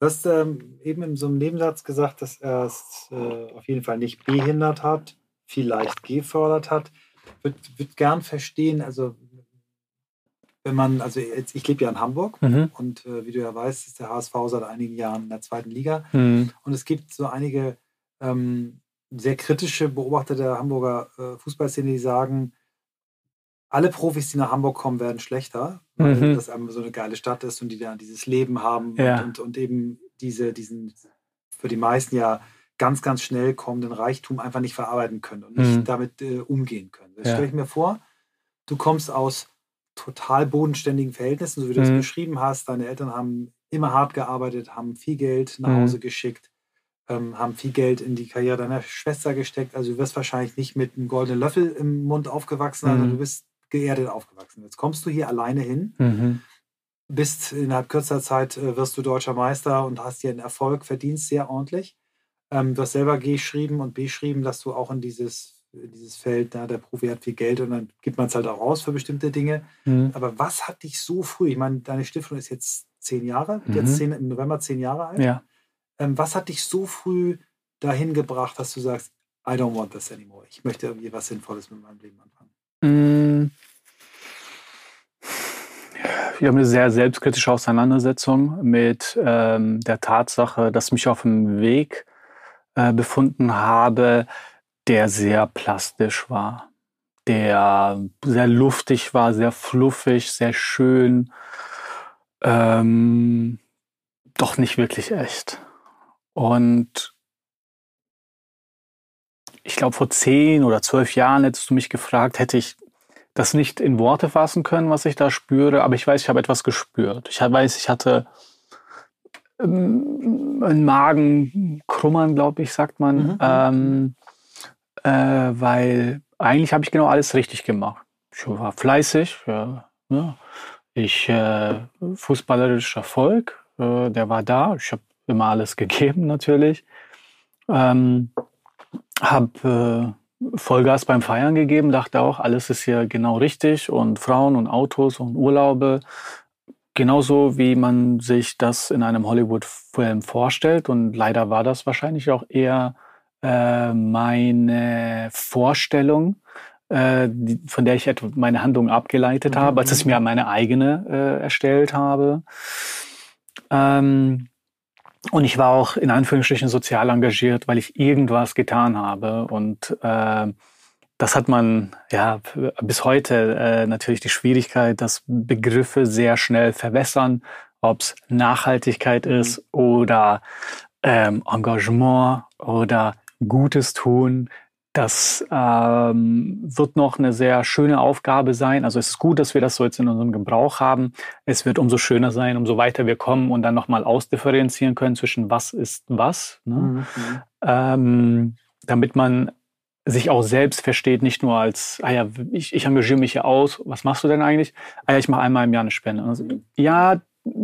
Du hast ähm, eben in so einem Nebensatz gesagt, dass er es äh, auf jeden Fall nicht behindert hat, vielleicht gefördert hat. Ich würde würd gern verstehen, also wenn man, also jetzt, ich lebe ja in Hamburg mhm. und äh, wie du ja weißt, ist der HSV seit einigen Jahren in der zweiten Liga. Mhm. Und es gibt so einige ähm, sehr kritische Beobachter der Hamburger äh, Fußballszene, die sagen, alle Profis, die nach Hamburg kommen, werden schlechter, weil mhm. das einfach so eine geile Stadt ist und die dann dieses Leben haben ja. und, und, und, eben diese, diesen für die meisten ja ganz, ganz schnell kommenden Reichtum einfach nicht verarbeiten können und nicht mhm. damit äh, umgehen können. Das ja. stelle ich mir vor, du kommst aus total bodenständigen Verhältnissen, so wie du es mhm. beschrieben hast. Deine Eltern haben immer hart gearbeitet, haben viel Geld nach mhm. Hause geschickt, ähm, haben viel Geld in die Karriere deiner Schwester gesteckt. Also du wirst wahrscheinlich nicht mit einem goldenen Löffel im Mund aufgewachsen, sondern du mhm. bist geerdet aufgewachsen. Jetzt kommst du hier alleine hin, mhm. bist innerhalb kürzer Zeit äh, wirst du deutscher Meister und hast hier einen Erfolg, verdienst sehr ordentlich. Ähm, du hast selber geschrieben und beschrieben, dass du auch in dieses dieses Feld, na, der Profi hat viel Geld und dann gibt man es halt auch raus für bestimmte Dinge. Mhm. Aber was hat dich so früh, ich meine, deine Stiftung ist jetzt zehn Jahre, mhm. jetzt zehn, im November zehn Jahre alt. Ja. Ähm, was hat dich so früh dahin gebracht, dass du sagst, I don't want this anymore. Ich möchte irgendwie was Sinnvolles mit meinem Leben anfangen? Mhm. Ich habe eine sehr selbstkritische Auseinandersetzung mit ähm, der Tatsache, dass ich mich auf dem Weg äh, befunden habe, der sehr plastisch war, der sehr luftig war, sehr fluffig, sehr schön, ähm, doch nicht wirklich echt. Und ich glaube, vor zehn oder zwölf Jahren hättest du mich gefragt, hätte ich das nicht in Worte fassen können, was ich da spüre, aber ich weiß, ich habe etwas gespürt. Ich weiß, ich hatte ähm, einen Magenkrummern, glaube ich, sagt man. Mhm. Ähm, äh, weil eigentlich habe ich genau alles richtig gemacht. Ich war fleißig, ja, ja. ich äh, fußballerischer Erfolg, äh, der war da. Ich habe immer alles <laughs> gegeben natürlich. Ähm, habe äh, Vollgas beim Feiern gegeben, dachte auch, alles ist hier genau richtig und Frauen und Autos und Urlaube genauso wie man sich das in einem Hollywood-Film vorstellt. Und leider war das wahrscheinlich auch eher äh, meine Vorstellung, äh, die, von der ich etwa meine Handlung abgeleitet mhm. habe, als ich mir meine eigene äh, erstellt habe. Ähm, und ich war auch in Anführungsstrichen sozial engagiert, weil ich irgendwas getan habe. Und äh, das hat man ja bis heute äh, natürlich die Schwierigkeit, dass Begriffe sehr schnell verwässern ob es Nachhaltigkeit mhm. ist oder ähm, Engagement oder Gutes tun. Das ähm, wird noch eine sehr schöne Aufgabe sein. Also es ist gut, dass wir das so jetzt in unserem Gebrauch haben. Es wird umso schöner sein, umso weiter wir kommen und dann nochmal ausdifferenzieren können zwischen was ist was. Ne? Mhm. Ähm, damit man sich auch selbst versteht, nicht nur als, ah ja, ich, ich engagiere mich hier aus, was machst du denn eigentlich? Ah ja, ich mache einmal im Jahr eine Spende. Also, ja,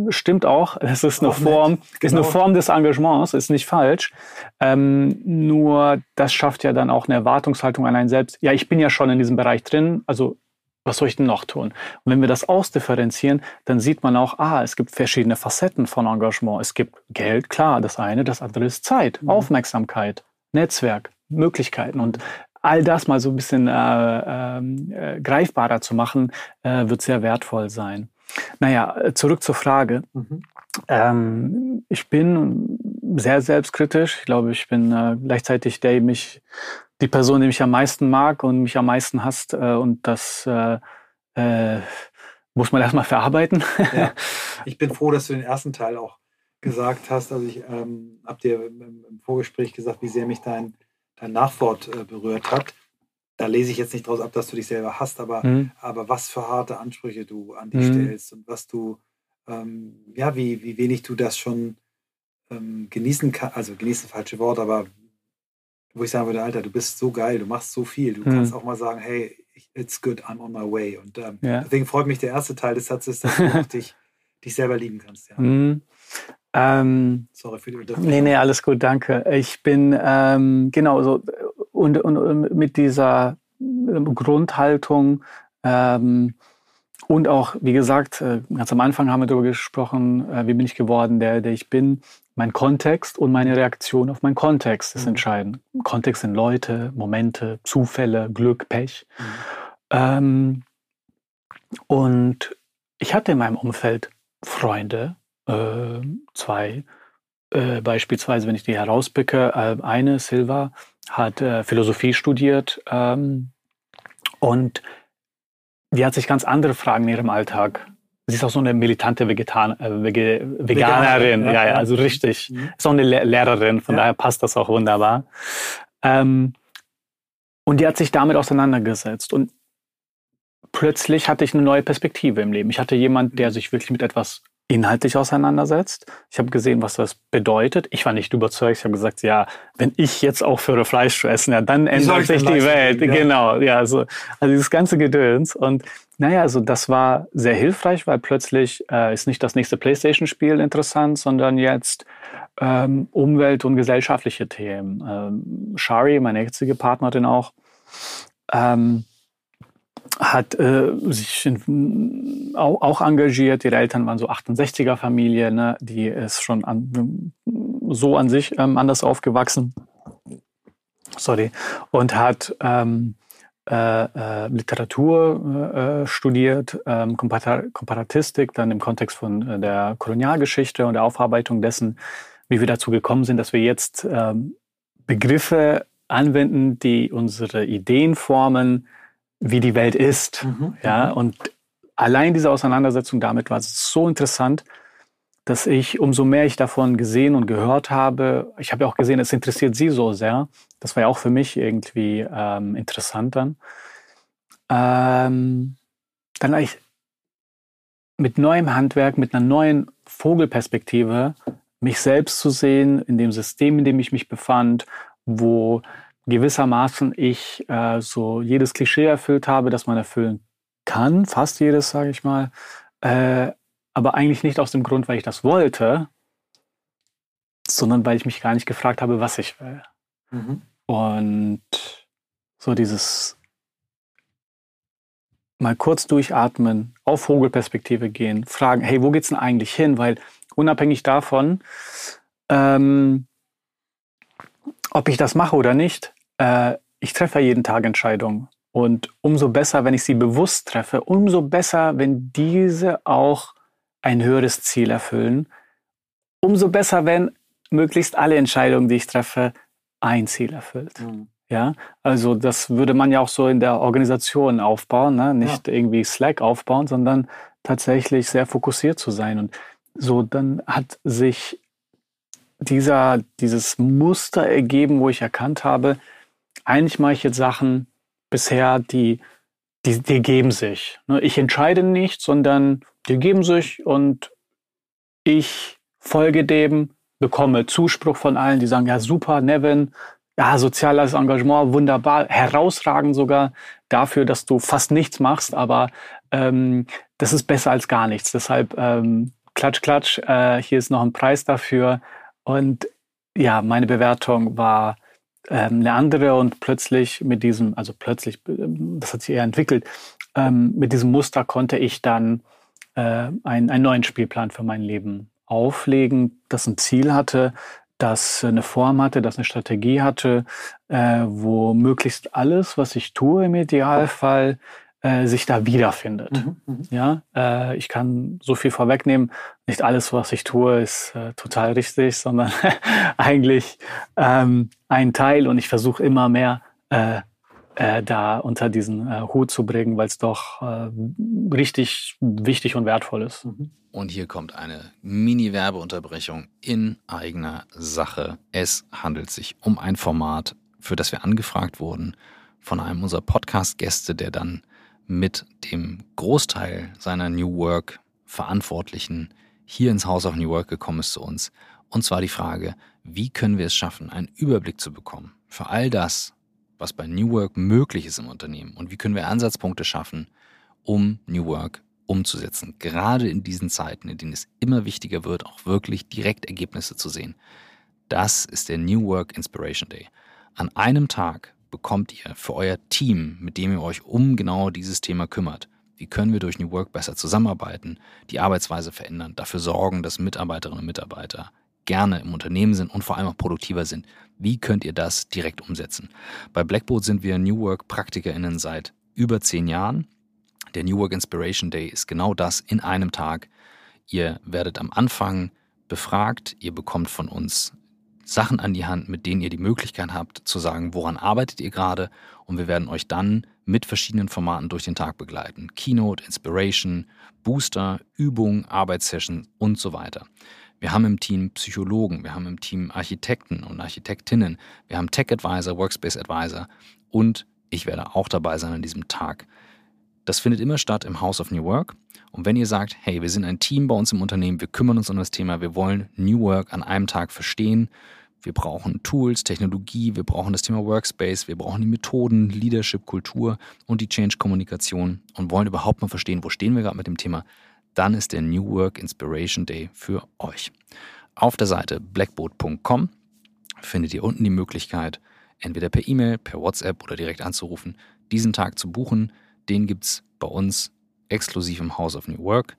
stimmt auch. Das ist eine Form, genau. ist eine genau. Form des Engagements, ist nicht falsch. Ähm, nur das schafft ja dann auch eine Erwartungshaltung an einen selbst. Ja, ich bin ja schon in diesem Bereich drin, also was soll ich denn noch tun? Und wenn wir das ausdifferenzieren, dann sieht man auch, ah, es gibt verschiedene Facetten von Engagement. Es gibt Geld, klar, das eine, das andere ist Zeit, mhm. Aufmerksamkeit, Netzwerk, Möglichkeiten. Und all das mal so ein bisschen äh, ähm, äh, greifbarer zu machen, äh, wird sehr wertvoll sein. Naja, zurück zur Frage. Mhm. Ähm, ich bin sehr selbstkritisch. Ich glaube, ich bin äh, gleichzeitig der, mich, die Person, die mich am meisten mag und mich am meisten hasst. Äh, und das äh, äh muss man <laughs> erstmal verarbeiten. Ja. <laughs> Ich bin froh, dass du den ersten Teil auch gesagt hast. Also ich ähm, habe dir im, im, Vorgespräch gesagt, wie sehr mich dein, dein Nachwort äh, berührt hat da lese ich jetzt nicht daraus ab, dass du dich selber hast, aber, mhm. aber was für harte Ansprüche du an dich mhm. stellst und was du, ähm, ja, wie, wie wenig du das schon ähm, genießen kannst, also genießen falsche Wort, aber wo ich sagen würde, Alter, du bist so geil, du machst so viel, du mhm. kannst auch mal sagen, hey, it's good, I'm on my way. Und ähm, ja. deswegen freut mich der erste Teil des Satzes, dass du auch <laughs> dich, dich selber lieben kannst. Ja. Mhm. Ähm, Sorry für die Unterbrechung. Nee, nee, alles gut, danke. Ich bin, ähm, genau, so und, und mit dieser ähm, Grundhaltung ähm, und auch, wie gesagt, äh, ganz am Anfang haben wir darüber gesprochen, äh, wie bin ich geworden, der, der ich bin. Mein Kontext und meine Reaktion auf meinen Kontext ist mhm. entscheidend. Kontext sind Leute, Momente, Zufälle, Glück, Pech. Mhm. Ähm, und ich hatte in meinem Umfeld Freunde, äh, zwei, äh, beispielsweise, wenn ich die herauspicke, äh, eine, Silva, hat äh, Philosophie studiert ähm, und die hat sich ganz andere Fragen in ihrem Alltag. Sie ist auch so eine militante Vegetan äh, Vege Veganerin, ja, ja, ja, also richtig. Mhm. Ist auch eine Le Lehrerin, von ja. daher passt das auch wunderbar. Ähm, und die hat sich damit auseinandergesetzt. Und plötzlich hatte ich eine neue Perspektive im Leben. Ich hatte jemand, der mhm. sich wirklich mit etwas inhaltlich auseinandersetzt. Ich habe gesehen, was das bedeutet. Ich war nicht überzeugt. Ich habe gesagt, ja, wenn ich jetzt auch für Fleisch zu essen, ja, dann ändert sich die Welt. Ja. Genau, ja, also, also dieses ganze Gedöns. Und naja, also das war sehr hilfreich, weil plötzlich äh, ist nicht das nächste PlayStation-Spiel interessant, sondern jetzt ähm, Umwelt- und gesellschaftliche Themen. Ähm, Shari, meine jetzige Partnerin auch, ähm, hat äh, sich in, auch, auch, engagiert. Ihre Eltern waren so 68er Familie, ne? die ist schon an, so an sich ähm, anders aufgewachsen. Sorry. Und hat ähm, äh, äh, Literatur äh, studiert, ähm, Komparatistik, dann im Kontext von äh, der Kolonialgeschichte und der Aufarbeitung dessen, wie wir dazu gekommen sind, dass wir jetzt ähm, Begriffe anwenden, die unsere Ideen formen, wie die Welt ist. Mhm. Ja, mhm. und allein diese Auseinandersetzung damit war so interessant, dass ich, umso mehr ich davon gesehen und gehört habe, ich habe ja auch gesehen, es interessiert sie so sehr. Das war ja auch für mich irgendwie ähm, interessant dann. Ähm, dann ich mit neuem Handwerk, mit einer neuen Vogelperspektive, mich selbst zu sehen, in dem System, in dem ich mich befand, wo gewissermaßen ich äh, so jedes Klischee erfüllt habe, das man erfüllen kann, fast jedes, sage ich mal, äh, aber eigentlich nicht aus dem Grund, weil ich das wollte, sondern weil ich mich gar nicht gefragt habe, was ich will. Mhm. Und so dieses mal kurz durchatmen, auf Vogelperspektive gehen, fragen, hey, wo geht's denn eigentlich hin? Weil unabhängig davon, ähm, ob ich das mache oder nicht, äh, ich treffe jeden Tag Entscheidungen. Und umso besser, wenn ich sie bewusst treffe, umso besser, wenn diese auch ein höheres Ziel erfüllen. Umso besser, wenn möglichst alle Entscheidungen, die ich treffe, ein Ziel erfüllt. Mhm. Ja, also das würde man ja auch so in der Organisation aufbauen, ne? nicht ja. irgendwie Slack aufbauen, sondern tatsächlich sehr fokussiert zu sein. Und so, dann hat sich dieser, dieses Muster ergeben, wo ich erkannt habe, eigentlich mache ich jetzt Sachen bisher, die, die, die geben sich. Ne, ich entscheide nicht, sondern die geben sich und ich folge dem, bekomme Zuspruch von allen, die sagen, ja super, Nevin, ja, soziales Engagement, wunderbar, herausragend sogar dafür, dass du fast nichts machst, aber ähm, das ist besser als gar nichts. Deshalb ähm, klatsch, klatsch, äh, hier ist noch ein Preis dafür. Und ja, meine Bewertung war ähm, eine andere und plötzlich mit diesem, also plötzlich, ähm, das hat sich eher entwickelt, ähm, mit diesem Muster konnte ich dann äh, einen, einen neuen Spielplan für mein Leben auflegen, das ein Ziel hatte, das eine Form hatte, das eine Strategie hatte, äh, wo möglichst alles, was ich tue im Idealfall, äh, sich da wiederfindet. Mhm, mhm, ja, äh, ich kann so viel vorwegnehmen. Nicht alles, was ich tue, ist äh, total richtig, sondern <laughs> eigentlich ähm, ein Teil und ich versuche immer mehr äh, äh, da unter diesen äh, Hut zu bringen, weil es doch äh, richtig wichtig und wertvoll ist. Mhm. Und hier kommt eine Mini-Werbeunterbrechung in eigener Sache. Es handelt sich um ein Format, für das wir angefragt wurden von einem unserer Podcast-Gäste, der dann mit dem Großteil seiner New Work Verantwortlichen hier ins House of New Work gekommen ist zu uns. Und zwar die Frage, wie können wir es schaffen, einen Überblick zu bekommen für all das, was bei New Work möglich ist im Unternehmen und wie können wir Ansatzpunkte schaffen, um New Work umzusetzen. Gerade in diesen Zeiten, in denen es immer wichtiger wird, auch wirklich direkt Ergebnisse zu sehen. Das ist der New Work Inspiration Day. An einem Tag bekommt ihr für euer Team, mit dem ihr euch um genau dieses Thema kümmert? Wie können wir durch New Work besser zusammenarbeiten, die Arbeitsweise verändern, dafür sorgen, dass Mitarbeiterinnen und Mitarbeiter gerne im Unternehmen sind und vor allem auch produktiver sind? Wie könnt ihr das direkt umsetzen? Bei Blackboard sind wir New Work PraktikerInnen seit über zehn Jahren. Der New Work Inspiration Day ist genau das in einem Tag. Ihr werdet am Anfang befragt, ihr bekommt von uns Sachen an die Hand, mit denen ihr die Möglichkeit habt zu sagen, woran arbeitet ihr gerade und wir werden euch dann mit verschiedenen Formaten durch den Tag begleiten. Keynote, Inspiration, Booster, Übung, Arbeitssession und so weiter. Wir haben im Team Psychologen, wir haben im Team Architekten und Architektinnen, wir haben Tech Advisor, Workspace Advisor und ich werde auch dabei sein an diesem Tag. Das findet immer statt im House of New Work. Und wenn ihr sagt, hey, wir sind ein Team bei uns im Unternehmen, wir kümmern uns um das Thema, wir wollen New Work an einem Tag verstehen, wir brauchen Tools, Technologie, wir brauchen das Thema Workspace, wir brauchen die Methoden, Leadership, Kultur und die Change-Kommunikation und wollen überhaupt mal verstehen, wo stehen wir gerade mit dem Thema, dann ist der New Work Inspiration Day für euch. Auf der Seite blackboard.com findet ihr unten die Möglichkeit, entweder per E-Mail, per WhatsApp oder direkt anzurufen, diesen Tag zu buchen. Den gibt es bei uns exklusiv im House of New Work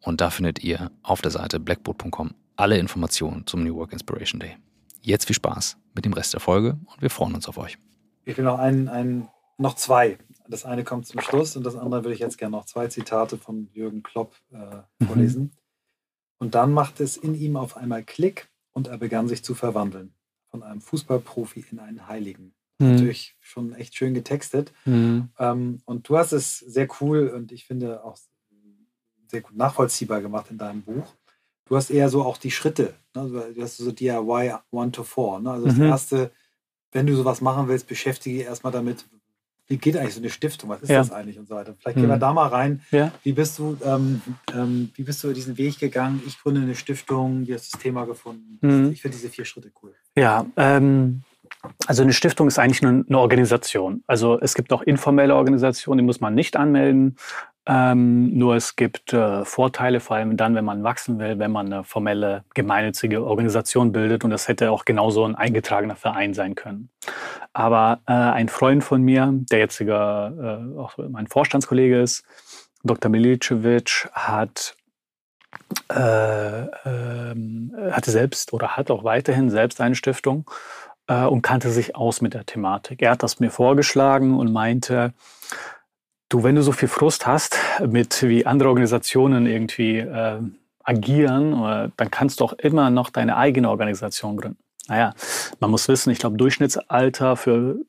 und da findet ihr auf der Seite blackboard.com alle Informationen zum New Work Inspiration Day. Jetzt viel Spaß mit dem Rest der Folge und wir freuen uns auf euch. Ich will noch einen, einen, noch zwei. Das eine kommt zum Schluss und das andere würde ich jetzt gerne noch zwei Zitate von Jürgen Klopp äh, mhm. vorlesen. Mhm. Und dann macht es in ihm auf einmal Klick und er begann sich zu verwandeln. Von einem Fußballprofi in einen Heiligen. Mhm. Natürlich schon echt schön getextet. Mhm. Ähm, und du hast es sehr cool und ich finde auch sehr gut nachvollziehbar gemacht in deinem Buch du hast eher so auch die Schritte. Ne? Du hast so DIY 1 to 4. Ne? Also das mhm. erste, wenn du sowas machen willst, beschäftige dich erstmal damit, wie geht eigentlich so eine Stiftung? Was ist ja. das eigentlich und so weiter. Vielleicht mhm. gehen wir da mal rein. Ja. Wie bist du, ähm, ähm, wie bist du diesen Weg gegangen? Ich gründe eine Stiftung, wie hast du das Thema gefunden? Mhm. Ich finde diese vier Schritte cool. Ja, ähm, also eine Stiftung ist eigentlich eine, eine Organisation. Also es gibt auch informelle Organisationen, die muss man nicht anmelden. Ähm, nur es gibt äh, Vorteile, vor allem dann, wenn man wachsen will, wenn man eine formelle gemeinnützige Organisation bildet. Und das hätte auch genauso ein eingetragener Verein sein können. Aber äh, ein Freund von mir, der jetzige äh, auch mein Vorstandskollege ist, Dr. Milicevic, hat äh, ähm, hatte selbst oder hat auch weiterhin selbst eine Stiftung äh, und kannte sich aus mit der Thematik. Er hat das mir vorgeschlagen und meinte, Du, wenn du so viel Frust hast mit wie andere Organisationen irgendwie äh, agieren, äh, dann kannst du auch immer noch deine eigene Organisation gründen. Naja, man muss wissen, ich glaube, Durchschnittsalter für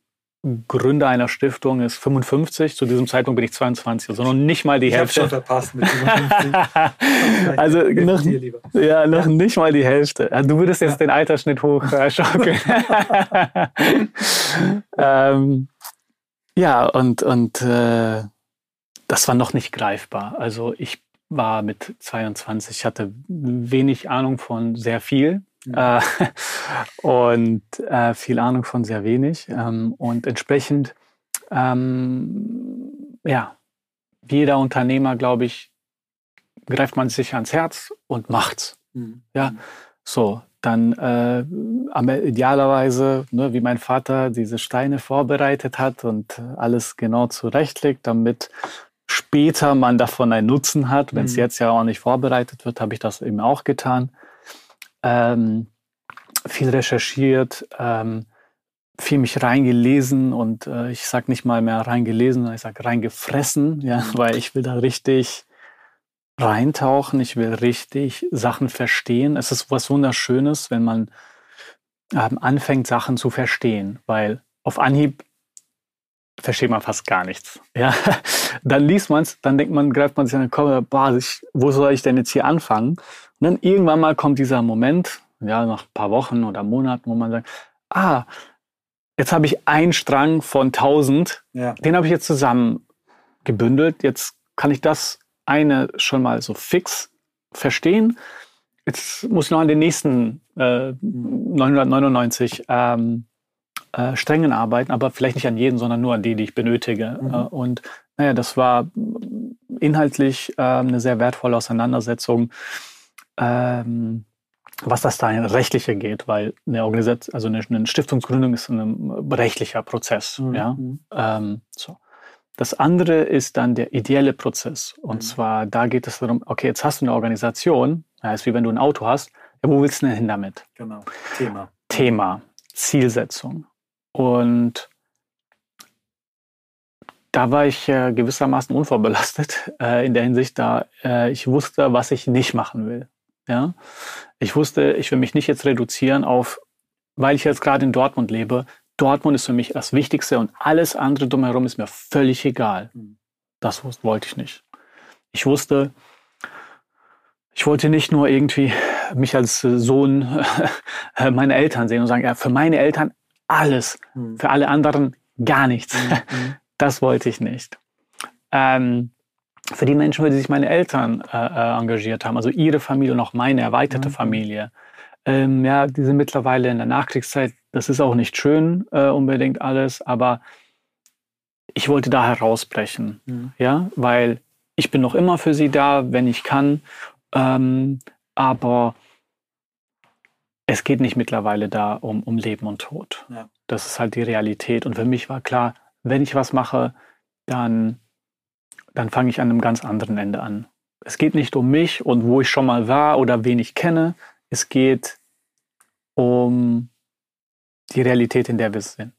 Gründer einer Stiftung ist 55. Zu diesem Zeitpunkt bin ich 22, also noch nicht mal die ich Hälfte. Ich schon verpasst mit 55. <laughs> also noch, ja, noch ja. nicht mal die Hälfte. Du würdest jetzt ja. den Altersschnitt hochschaukeln. <laughs> <laughs> ähm, ja, und, und äh, das war noch nicht greifbar. Also ich war mit 22, hatte wenig Ahnung von sehr viel Mhm. Äh, <laughs> und äh, viel Ahnung von sehr wenig. Ähm, und entsprechend, ähm, ja, jeder Unternehmer, glaube ich, greift man sich ans Herz und macht's. Mhm. Ja, so, dann äh, idealerweise, ne, wie mein Vater diese Steine vorbereitet hat und alles genau zurechtlegt, damit später man davon einen Nutzen hat. Wenn es mhm. jetzt ja auch nicht vorbereitet wird, habe ich das eben auch getan ähm, viel recherchiert, ähm, viel mich reingelesen und äh, ich sag nicht mal mehr reingelesen, ich sag reingefressen, ja, mhm. weil ich will da richtig reintauchen, ich will richtig Sachen verstehen. Es ist was Wunderschönes, wenn man ähm, anfängt, Sachen zu verstehen, weil auf Anhieb versteht man fast gar nichts. <laughs> Ja, dann liest man es, dann denkt man, greift man sich an den Kopf, boah, wo soll ich denn jetzt hier anfangen? Und dann irgendwann mal kommt dieser Moment, ja, nach ein paar Wochen oder Monaten, wo man sagt, ah, jetzt habe ich einen Strang von tausend, ja. den habe ich jetzt zusammen gebündelt. Jetzt kann ich das eine schon mal so fix verstehen. Jetzt muss ich noch an den nächsten äh, 999 ähm, äh, Strängen arbeiten, aber vielleicht nicht an jeden, sondern nur an die, die ich benötige. Mhm. Äh, und naja, das war inhaltlich äh, eine sehr wertvolle Auseinandersetzung, ähm, was das da in rechtliche geht, weil eine Organisation, also eine, eine Stiftungsgründung ist ein rechtlicher Prozess. Mhm. Ja? Ähm, so. Das andere ist dann der ideelle Prozess. Und mhm. zwar, da geht es darum, okay, jetzt hast du eine Organisation, das ist wie wenn du ein Auto hast, ja, wo willst du denn hin damit? Genau, Thema. Thema, Zielsetzung. Und da war ich äh, gewissermaßen unvorbelastet <laughs> äh, in der Hinsicht, da äh, ich wusste, was ich nicht machen will. Ja? Ich wusste, ich will mich nicht jetzt reduzieren auf, weil ich jetzt gerade in Dortmund lebe. Dortmund ist für mich das Wichtigste und alles andere drumherum ist mir völlig egal. Hm. Das wollte ich nicht. Ich wusste, ich wollte nicht nur irgendwie mich als Sohn <laughs> meiner Eltern sehen und sagen, ja, für meine Eltern alles, mhm. für alle anderen gar nichts. <laughs> Mhm. Das wollte ich nicht. Ähm, für die Menschen, für die sich meine Eltern äh, äh, engagiert haben, also ihre Familie und auch meine erweiterte mhm. Familie, ähm, ja, die sind mittlerweile in der Nachkriegszeit. Das ist auch nicht schön äh, unbedingt alles, aber ich wollte da herausbrechen, mhm. ja, weil ich bin noch immer für sie da, wenn ich kann, ähm, aber es geht nicht mittlerweile da um, um Leben und Tod. Ja. Das ist halt die Realität. Und für mich war klar, wenn ich was mache, dann, dann fange ich an einem ganz anderen Ende an. Es geht nicht um mich und wo ich schon mal war oder wen ich kenne. Es geht um die Realität, in der wir sind.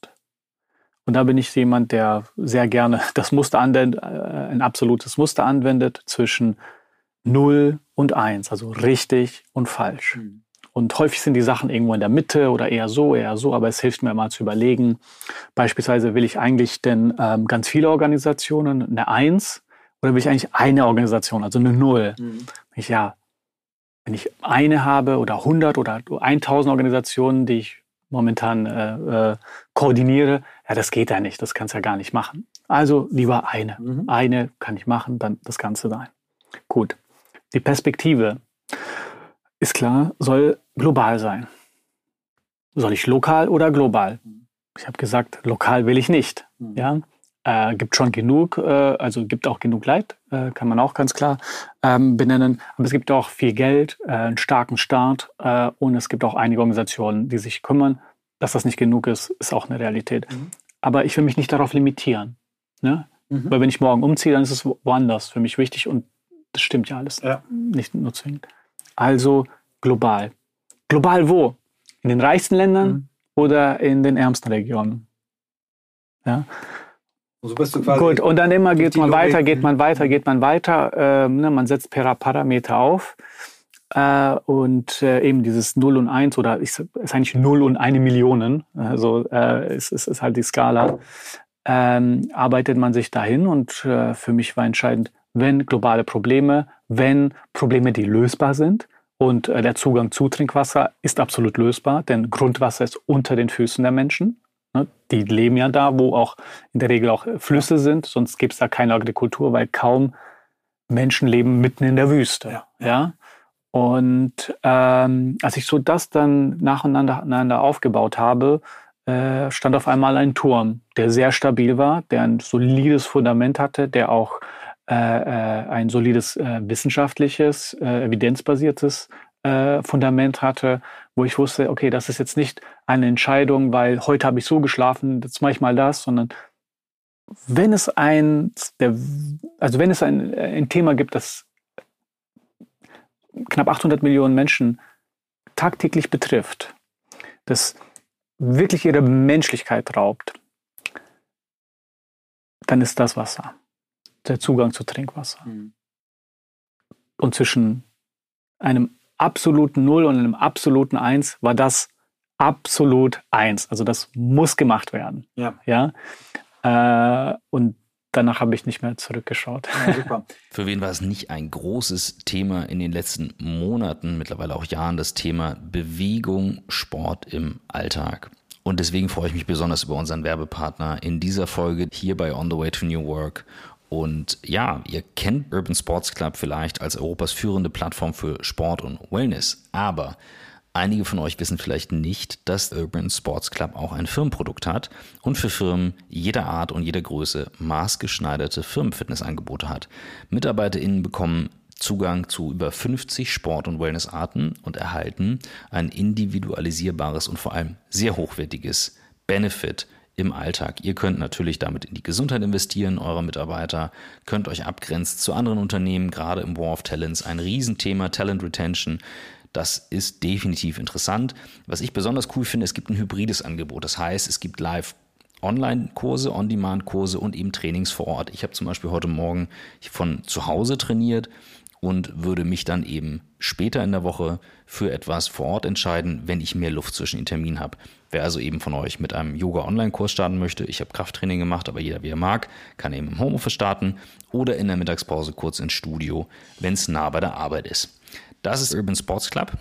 Und da bin ich jemand, der sehr gerne <laughs> das Muster anwendet, äh, ein absolutes Muster anwendet zwischen 0 und 1, also richtig und falsch. Mhm. Und häufig sind die Sachen irgendwo in der Mitte oder eher so, eher so, aber es hilft mir mal zu überlegen. Beispielsweise will ich eigentlich denn ähm, ganz viele Organisationen, eine Eins, oder will ich eigentlich eine Organisation, also eine Null? Mhm. Ich, ja, wenn ich eine habe oder 100 oder 1000 Organisationen, die ich momentan äh, äh, koordiniere, ja, das geht ja nicht, das kannst du ja gar nicht machen. Also lieber eine. Mhm. Eine kann ich machen, dann das Ganze sein. Gut. Die Perspektive ist klar, soll global sein. Soll ich lokal oder global? Ich habe gesagt, lokal will ich nicht. Mhm. Ja, äh, gibt schon genug, äh, also gibt auch genug Leid, äh, kann man auch ganz klar ähm, benennen. Aber es gibt auch viel Geld, äh, einen starken Staat äh, und es gibt auch einige Organisationen, die sich kümmern. Dass das nicht genug ist, ist auch eine Realität. Mhm. Aber ich will mich nicht darauf limitieren. Ne? Mhm. Weil wenn ich morgen umziehe, dann ist es woanders für mich wichtig und das stimmt ja alles. Ja. Nicht nur zwingend. Also global. Global wo? In den reichsten Ländern mhm. oder in den ärmsten Regionen? Ja. So bist du quasi Gut, und dann immer geht man weiter, geht man weiter, geht man weiter. Ähm, ne, man setzt Parameter auf. Äh, und äh, eben dieses 0 und 1 oder ist, ist eigentlich 0 und eine Millionen, also äh, ist, ist, ist halt die Skala, ähm, arbeitet man sich dahin und äh, für mich war entscheidend, wenn globale Probleme, wenn Probleme, die lösbar sind, und äh, der Zugang zu Trinkwasser ist absolut lösbar, denn Grundwasser ist unter den Füßen der Menschen. Ne? Die leben ja da, wo auch in der Regel auch Flüsse sind, sonst gibt es da keine Agrikultur, weil kaum Menschen leben mitten in der Wüste. Ja. Und ähm, als ich so das dann nacheinander aufgebaut habe, äh, stand auf einmal ein Turm, der sehr stabil war, der ein solides Fundament hatte, der auch äh, äh, ein solides äh, wissenschaftliches, äh, evidenzbasiertes äh, Fundament hatte, wo ich wusste, okay, das ist jetzt nicht eine Entscheidung, weil heute habe ich so geschlafen, jetzt mache ich mal das, sondern wenn es ein, der, also wenn es ein, ein Thema gibt, das knapp 800 Millionen Menschen tagtäglich betrifft, das wirklich ihre Menschlichkeit raubt, dann ist das Wasser. Der Zugang zu Trinkwasser. Mhm. Und zwischen einem absoluten Null und einem absoluten Eins war das absolut Eins. Also das muss gemacht werden. Ja. ja? Äh, und danach habe ich nicht mehr zurückgeschaut. Ja, <laughs> Für wen war es nicht ein großes Thema in den letzten Monaten, mittlerweile auch Jahren, das Thema Bewegung, Sport im Alltag? Und deswegen freue ich mich besonders über unseren Werbepartner in dieser Folge hier bei On the Way to New Work. Und ja, ihr kennt Urban Sports Club vielleicht als Europas führende Plattform für Sport und Wellness. Aber Einige von euch wissen vielleicht nicht, dass Urban Sports Club auch ein Firmenprodukt hat und für Firmen jeder Art und jeder Größe maßgeschneiderte Firmenfitnessangebote hat. MitarbeiterInnen bekommen Zugang zu über 50 Sport- und Wellnessarten und erhalten ein individualisierbares und vor allem sehr hochwertiges Benefit im Alltag. Ihr könnt natürlich damit in die Gesundheit investieren, eurer Mitarbeiter, könnt euch abgrenzen zu anderen Unternehmen, gerade im War of Talents, ein Riesenthema, Talent Retention. Das ist definitiv interessant. Was ich besonders cool finde, es gibt ein hybrides Angebot. Das heißt, es gibt live Online-Kurse, On-Demand-Kurse und eben Trainings vor Ort. Ich habe zum Beispiel heute Morgen von zu Hause trainiert und würde mich dann eben später in der Woche für etwas vor Ort entscheiden, wenn ich mehr Luft zwischen den Terminen habe. Wer also eben von euch mit einem Yoga-Online-Kurs starten möchte, ich habe Krafttraining gemacht, aber jeder wie er mag, kann eben im Homeoffice starten oder in der Mittagspause kurz ins Studio, wenn es nah bei der Arbeit ist. Das ist Urban Sports Club.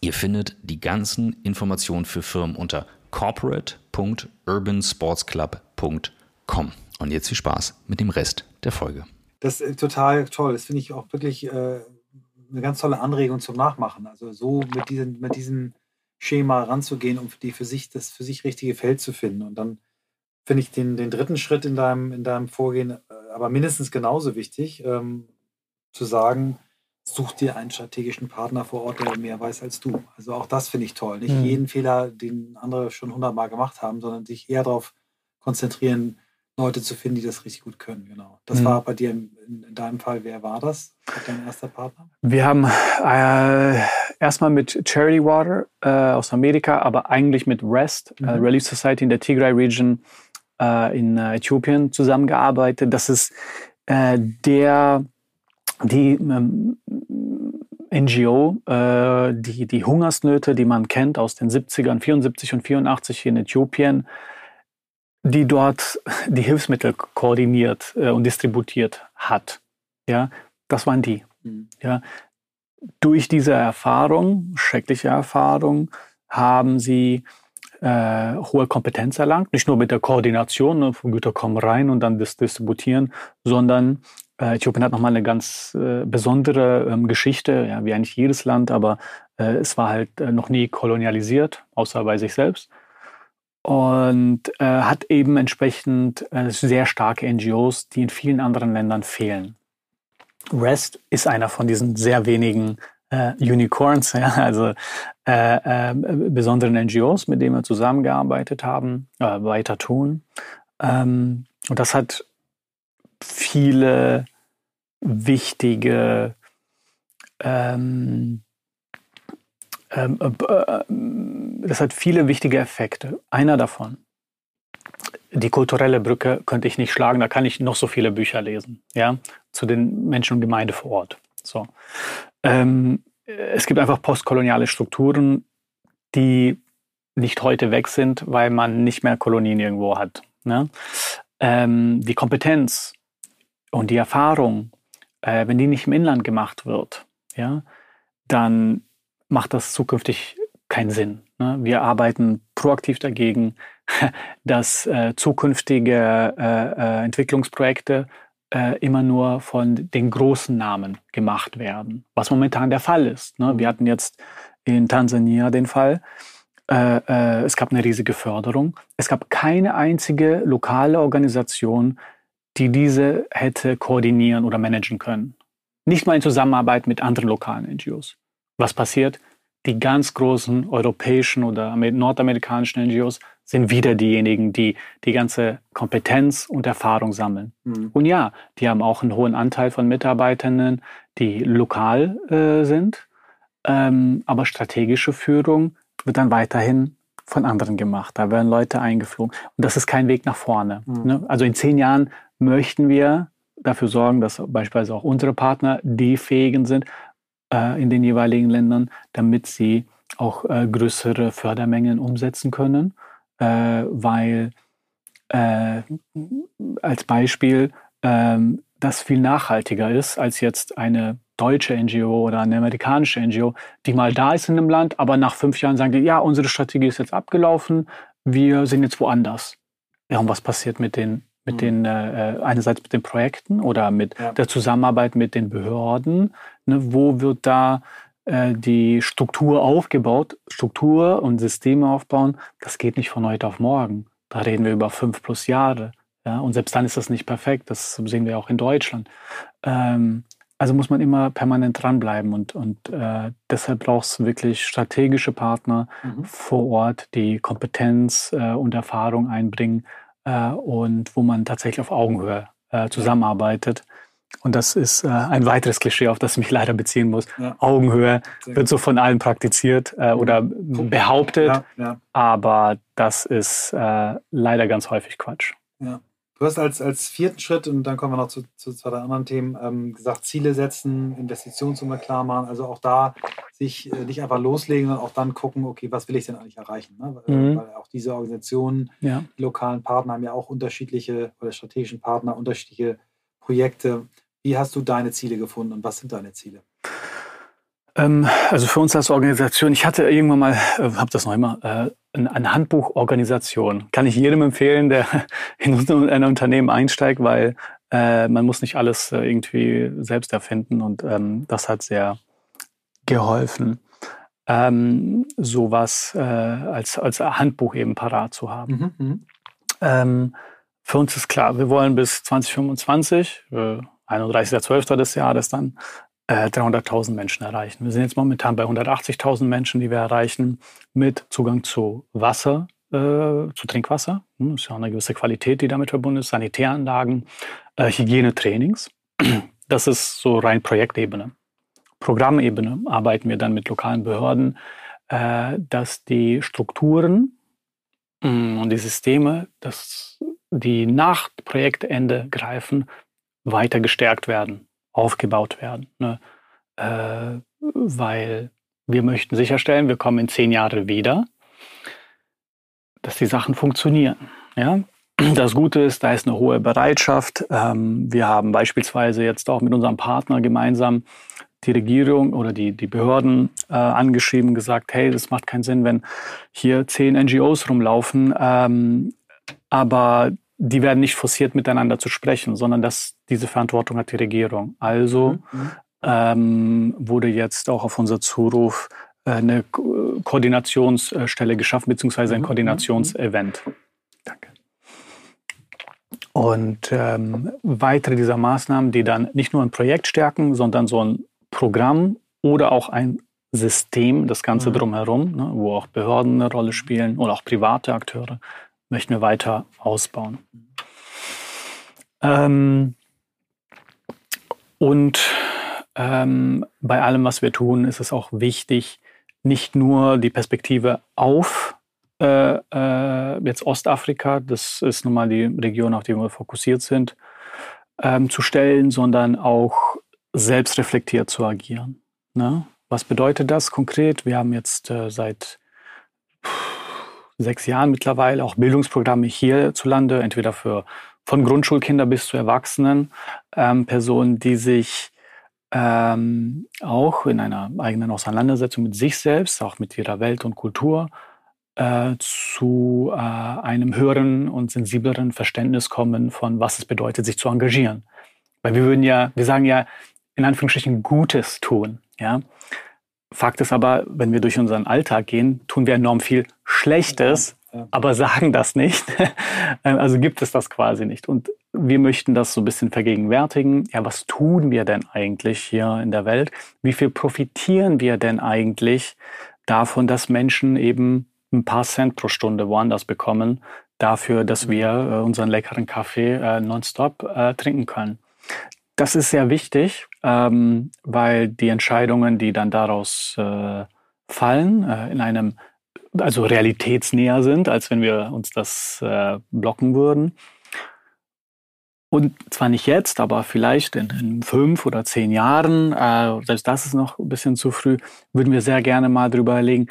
Ihr findet die ganzen Informationen für Firmen unter corporate.urbansportsclub.com. Und jetzt viel Spaß mit dem Rest der Folge. Das ist total toll. Das finde ich auch wirklich äh, eine ganz tolle Anregung zum Nachmachen. Also so mit, diesen, mit diesem Schema ranzugehen, um die für sich, das für sich richtige Feld zu finden. Und dann finde ich den, den dritten Schritt in deinem, in deinem Vorgehen äh, aber mindestens genauso wichtig, ähm, zu sagen, such dir einen strategischen Partner vor Ort, der mehr weiß als du. Also auch das finde ich toll. Nicht mhm. jeden Fehler, den andere schon hundertmal gemacht haben, sondern sich eher darauf konzentrieren, Leute zu finden, die das richtig gut können. Genau. Das mhm. war bei dir in, in, deinem Fall. Wer war das? Dein erster Partner? Wir haben äh, erstmal mit Charity Water äh, aus Amerika, aber eigentlich mit REST, äh, mhm. äh, Relief Society in der Tigray Region äh, in äh, Äthiopien zusammengearbeitet. Das ist der die ähm, NGO, äh, die, die Hungersnöte, die man kennt aus den 70ern, 74 und 84 in Äthiopien, die dort <laughs> die Hilfsmittel koordiniert äh, und distributiert hat. Ja, das waren die. Mhm. Ja, durch diese Erfahrung, schreckliche Erfahrung, haben sie äh, hohe Kompetenz erlangt, nicht nur mit der Koordination, ne, Güter kommen rein und dann das distributieren, sondern äh, Äthiopien hat nochmal eine ganz äh, besondere ähm, Geschichte, ja, wie eigentlich jedes Land, aber äh, es war halt äh, noch nie kolonialisiert, außer bei sich selbst. Und äh, hat eben entsprechend sehr starke NGOs, die in vielen anderen Ländern fehlen. REST ist einer von diesen sehr wenigen Unicorns, <laughs> ja, also besonderen NGOs, mit denen wir zusammengearbeitet haben, weiter tun. Ähm, und das hat viele wichtige ähm, ähm, äh, äh, das hat viele wichtige Effekte. Einer davon, die kulturelle Brücke könnte ich nicht schlagen, da kann ich noch so viele Bücher lesen, ja, zu den Menschen und Gemeinde vor Ort. So. Ähm, es gibt einfach postkoloniale Strukturen, die nicht heute weg sind, weil man nicht mehr Kolonien irgendwo hat. Ne? Ähm, die Kompetenz und die Erfahrung, äh, wenn die nicht im Inland gemacht wird, ja, dann macht das zukünftig keinen Sinn. Ne? Wir arbeiten proaktiv dagegen, <laughs> dass äh, zukünftige äh, äh, Entwicklungsprojekte äh, immer nur von den großen Namen gemacht werden, was momentan der Fall ist. Ne? Wir hatten jetzt in Tansania den Fall, äh, äh, es gab eine riesige Förderung. Es gab keine einzige lokale Organisation, die diese hätte koordinieren oder managen können. Nicht mal in Zusammenarbeit mit anderen lokalen NGOs. Was passiert? Die ganz großen europäischen oder nordamerikanischen NGOs sind wieder diejenigen, die die ganze Kompetenz und Erfahrung sammeln. Mhm. Und ja, die haben auch einen hohen Anteil von Mitarbeitenden, die lokal äh, sind, ähm, aber strategische Führung wird dann weiterhin von anderen gemacht. Da werden Leute eingeflogen. Und das ist kein Weg nach vorne. Mhm. Ne? Also in zehn Jahren möchten wir dafür sorgen, dass beispielsweise auch unsere Partner die fähigen sind äh, in den jeweiligen Ländern, damit sie auch äh, größere Fördermengen umsetzen können, weil äh, als Beispiel ähm, das viel nachhaltiger ist als jetzt eine deutsche NGO oder eine amerikanische NGO, die mal da ist in einem Land, aber nach fünf Jahren sagen die, ja, unsere Strategie ist jetzt abgelaufen, wir sind jetzt woanders. Ja, und was passiert mit den, mit mhm. den äh, äh, einerseits mit den Projekten oder mit ja. der Zusammenarbeit mit den Behörden? Ne, wo wird da äh, die Struktur aufgebaut? Struktur und Systeme aufbauen, das geht nicht von heute auf morgen. Da reden wir über fünf plus Jahre. Ja, und selbst dann ist das nicht perfekt. Das sehen wir auch in Deutschland. Ähm, also muss man immer permanent dranbleiben und, und äh, deshalb braucht es wirklich strategische Partner mhm. vor Ort, die Kompetenz äh, und Erfahrung einbringen äh, und wo man tatsächlich auf Augenhöhe äh, zusammenarbeitet. Und das ist äh, ein weiteres Klischee, auf das ich mich leider beziehen muss. Ja. Augenhöhe wird so von allen praktiziert äh, oder behauptet, ja, aber das ist leider ganz häufig Quatsch. Ja. Du hast als, als vierten Schritt, und dann kommen wir noch zu, zu zwei anderen Themen, ähm, gesagt, Ziele setzen, Investitionssummen klar machen. Also auch da sich äh, nicht einfach loslegen, sondern auch dann gucken, okay, was will ich denn eigentlich erreichen? Ne? Mhm. Weil auch diese Organisationen, ja. die lokalen Partner haben ja auch unterschiedliche oder strategischen Partner, unterschiedliche Projekte. Wie hast du deine Ziele gefunden und was sind deine Ziele? Ähm, also für uns als Organisation, ich hatte irgendwann mal, äh, habe das noch immer, äh, ein, Handbuch Organisation. Kann ich jedem empfehlen, der <laughs> in ein Unternehmen einsteigt, weil äh, man muss nicht alles äh, irgendwie selbst erfinden und ähm, das hat sehr geholfen, ähm, sowas äh, als, als Handbuch eben parat zu haben. Mhm, mhm. ähm, für uns ist klar, wir wollen bis 2025, äh, 31.12. des Jahres dann, 300.000 äh, Menschen erreichen. Wir sind jetzt momentan bei 180.000 Menschen, die wir erreichen, mit Zugang zu Wasser, äh, zu Trinkwasser. Das hm, ist ja auch eine gewisse Qualität, die damit verbunden ist, Sanitäranlagen, äh, Hygienetrainings. Das ist so rein Projektebene. Programmebene arbeiten wir dann mit lokalen Behörden, äh, dass die Strukturen hm, und die Systeme, dass die nach Projektende greifen, weiter gestärkt werden aufgebaut werden. Ne? Äh, weil wir möchten sicherstellen, wir kommen in zehn Jahre wieder, dass die Sachen funktionieren. Ja? Das Gute ist, da ist eine hohe Bereitschaft. Ähm, wir haben beispielsweise jetzt auch mit unserem Partner gemeinsam die Regierung oder die, die Behörden äh, angeschrieben, gesagt, hey, das macht keinen Sinn, wenn hier zehn NGOs rumlaufen, ähm, aber die werden nicht forciert, miteinander zu sprechen, sondern dass diese Verantwortung hat die Regierung. Also mhm. mhm. ähm, wurde jetzt auch auf unser Zuruf äh, eine Ko Koordinationsstelle geschaffen, beziehungsweise ein mhm. Koordinationsevent. Danke. Und ähm, weitere dieser Maßnahmen, die dann nicht nur ein Projekt stärken, sondern so ein Programm oder auch ein System, das Ganze mhm. drumherum, ne, wo auch Behörden eine Rolle spielen oder auch private Akteure, möchten wir weiter ausbauen. Ähm, und ähm, bei allem, was wir tun, ist es auch wichtig, nicht nur die Perspektive auf äh, äh, jetzt Ostafrika, das ist nun mal die Region, auf die wir fokussiert sind, ähm, zu stellen, sondern auch selbstreflektiert zu agieren. Ne? Was bedeutet das konkret? Wir haben jetzt äh, seit sechs Jahren mittlerweile auch Bildungsprogramme hierzulande, entweder für von Grundschulkinder bis zu Erwachsenen, ähm, Personen, die sich ähm, auch in einer eigenen Auseinandersetzung mit sich selbst, auch mit ihrer Welt und Kultur, äh, zu äh, einem höheren und sensibleren Verständnis kommen von, was es bedeutet, sich zu engagieren. Weil wir würden ja, wir sagen ja in Anführungsstrichen Gutes tun. Ja? Fakt ist aber, wenn wir durch unseren Alltag gehen, tun wir enorm viel Schlechtes, aber sagen das nicht. <laughs> Ähm, also gibt es das quasi nicht. Und wir möchten das so ein bisschen vergegenwärtigen. Ja, was tun wir denn eigentlich hier in der Welt? Wie viel profitieren wir denn eigentlich davon, dass Menschen eben ein paar Cent pro Stunde woanders bekommen, dafür, dass wir äh, unseren leckeren Kaffee äh, nonstop äh, trinken können? Das ist sehr wichtig, ähm, weil die Entscheidungen, die dann daraus äh, fallen, äh, in einem also realitätsnäher sind, als wenn wir uns das äh, blocken würden. Und zwar nicht jetzt, aber vielleicht in, in fünf oder zehn Jahren, äh, selbst das ist noch ein bisschen zu früh, würden wir sehr gerne mal drüber überlegen,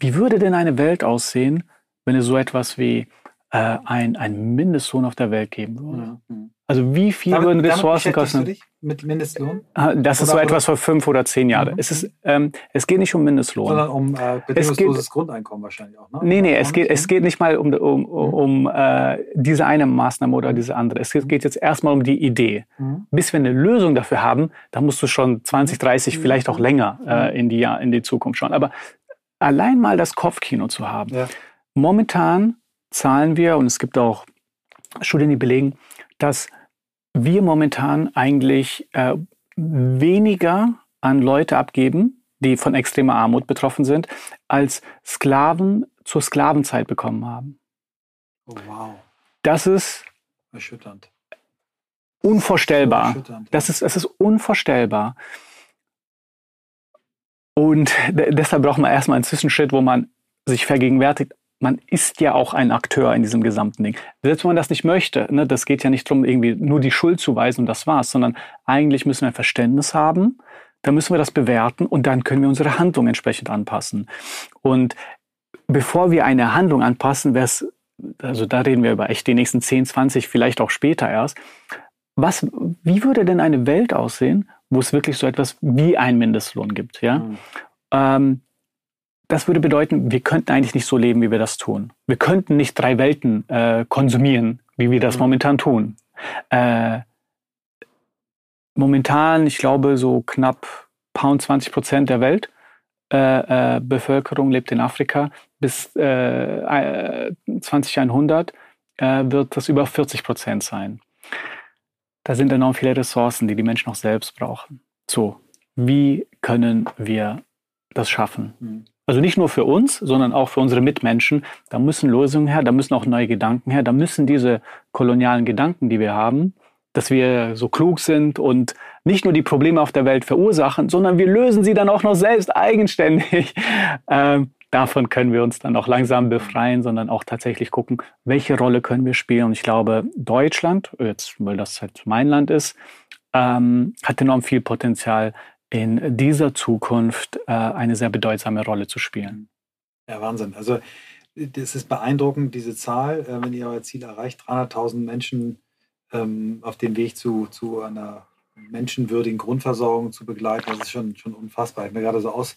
wie würde denn eine Welt aussehen, wenn es so etwas wie äh, ein, ein Mindestlohn auf der Welt geben würde? Mhm. Also wie viel damit, würden Ressourcen kosten? Du dich mit Mindestlohn? Ah, das ist oder, so etwas für fünf oder zehn Jahre. Mhm. Es, ist, ähm, es geht nicht um Mindestlohn. Sondern um äh, bedingungsloses geht, Grundeinkommen wahrscheinlich auch. Ne? Nee, nee, es geht, es geht nicht mal um, um, um mhm. äh, diese eine Maßnahme oder diese andere. Es geht jetzt erstmal um die Idee. Mhm. Bis wir eine Lösung dafür haben, da musst du schon 20, 30, mhm. vielleicht auch länger äh, mhm. in, die, in die Zukunft schauen. Aber allein mal das Kopfkino zu haben. Ja. Momentan zahlen wir, und es gibt auch Studien, die belegen, dass wir momentan eigentlich äh, weniger an Leute abgeben, die von extremer Armut betroffen sind, als Sklaven zur Sklavenzeit bekommen haben. Oh, wow. Das ist erschütternd. Unvorstellbar. Erschütternd, ja. das, ist, das ist unvorstellbar. Und deshalb braucht man erstmal einen Zwischenschritt, wo man sich vergegenwärtigt, man ist ja auch ein Akteur in diesem gesamten Ding. Selbst wenn man das nicht möchte, ne, das geht ja nicht darum, irgendwie nur die Schuld zu weisen und das war's, sondern eigentlich müssen wir ein Verständnis haben, dann müssen wir das bewerten und dann können wir unsere Handlung entsprechend anpassen. Und bevor wir eine Handlung anpassen, wäre es, also da reden wir über echt die nächsten 10, 20, vielleicht auch später erst, was, wie würde denn eine Welt aussehen, wo es wirklich so etwas wie ein Mindestlohn gibt, ja? Mhm. Ähm, das würde bedeuten, wir könnten eigentlich nicht so leben, wie wir das tun. Wir könnten nicht drei Welten äh, konsumieren, wie wir das mhm. momentan tun. Äh, momentan, ich glaube, so knapp 20 Prozent der Weltbevölkerung äh, äh lebt in Afrika. Bis 2100 äh, äh, wird das über 40 Prozent sein. Da sind enorm viele Ressourcen, die die Menschen auch selbst brauchen. So, wie können wir das schaffen? Mhm. Also nicht nur für uns, sondern auch für unsere Mitmenschen. Da müssen Lösungen her, da müssen auch neue Gedanken her, da müssen diese kolonialen Gedanken, die wir haben, dass wir so klug sind und nicht nur die Probleme auf der Welt verursachen, sondern wir lösen sie dann auch noch selbst eigenständig. <laughs> Ähm, davon können wir uns dann auch langsam befreien, sondern auch tatsächlich gucken, welche Rolle können wir spielen. Und ich glaube, Deutschland, jetzt, weil das halt mein Land ist, ähm, hat enorm viel Potenzial, in dieser Zukunft äh, eine sehr bedeutsame Rolle zu spielen. Ja, Wahnsinn. Also das ist beeindruckend, diese Zahl, äh, wenn ihr euer Ziel erreicht, 300.000 Menschen ähm, auf dem Weg zu, zu einer menschenwürdigen Grundversorgung zu begleiten, das ist schon, schon unfassbar. Ich habe mir gerade so aus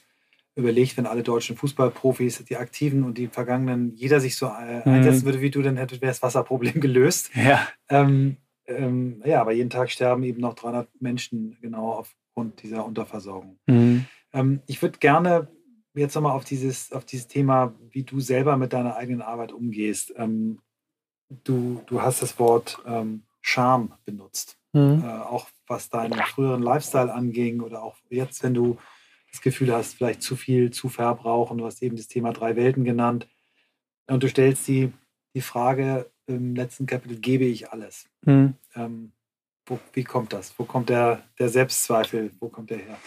überlegt, wenn alle deutschen Fußballprofis, die Aktiven und die Vergangenen, jeder sich so äh, mhm. einsetzen würde wie du, dann hätte wäre das Wasserproblem <laughs> gelöst. Ja. Ähm, ähm, ja, aber jeden Tag sterben eben noch 300 Menschen genau auf, aufgrund dieser Unterversorgung. Mhm. Ähm, ich würde gerne jetzt nochmal auf dieses, auf dieses Thema, wie du selber mit deiner eigenen Arbeit umgehst. Ähm, du, du hast das Wort ähm, Scham benutzt. Mhm. Äh, auch was deinen früheren Lifestyle anging oder auch jetzt, wenn du das Gefühl hast, vielleicht zu viel zu verbrauchen. Du hast eben das Thema drei Welten genannt. Und du stellst die, die Frage im letzten Kapitel, gebe ich alles? Mhm. Ähm, wo, wie kommt das? Wo kommt der, der Selbstzweifel? Wo kommt der her?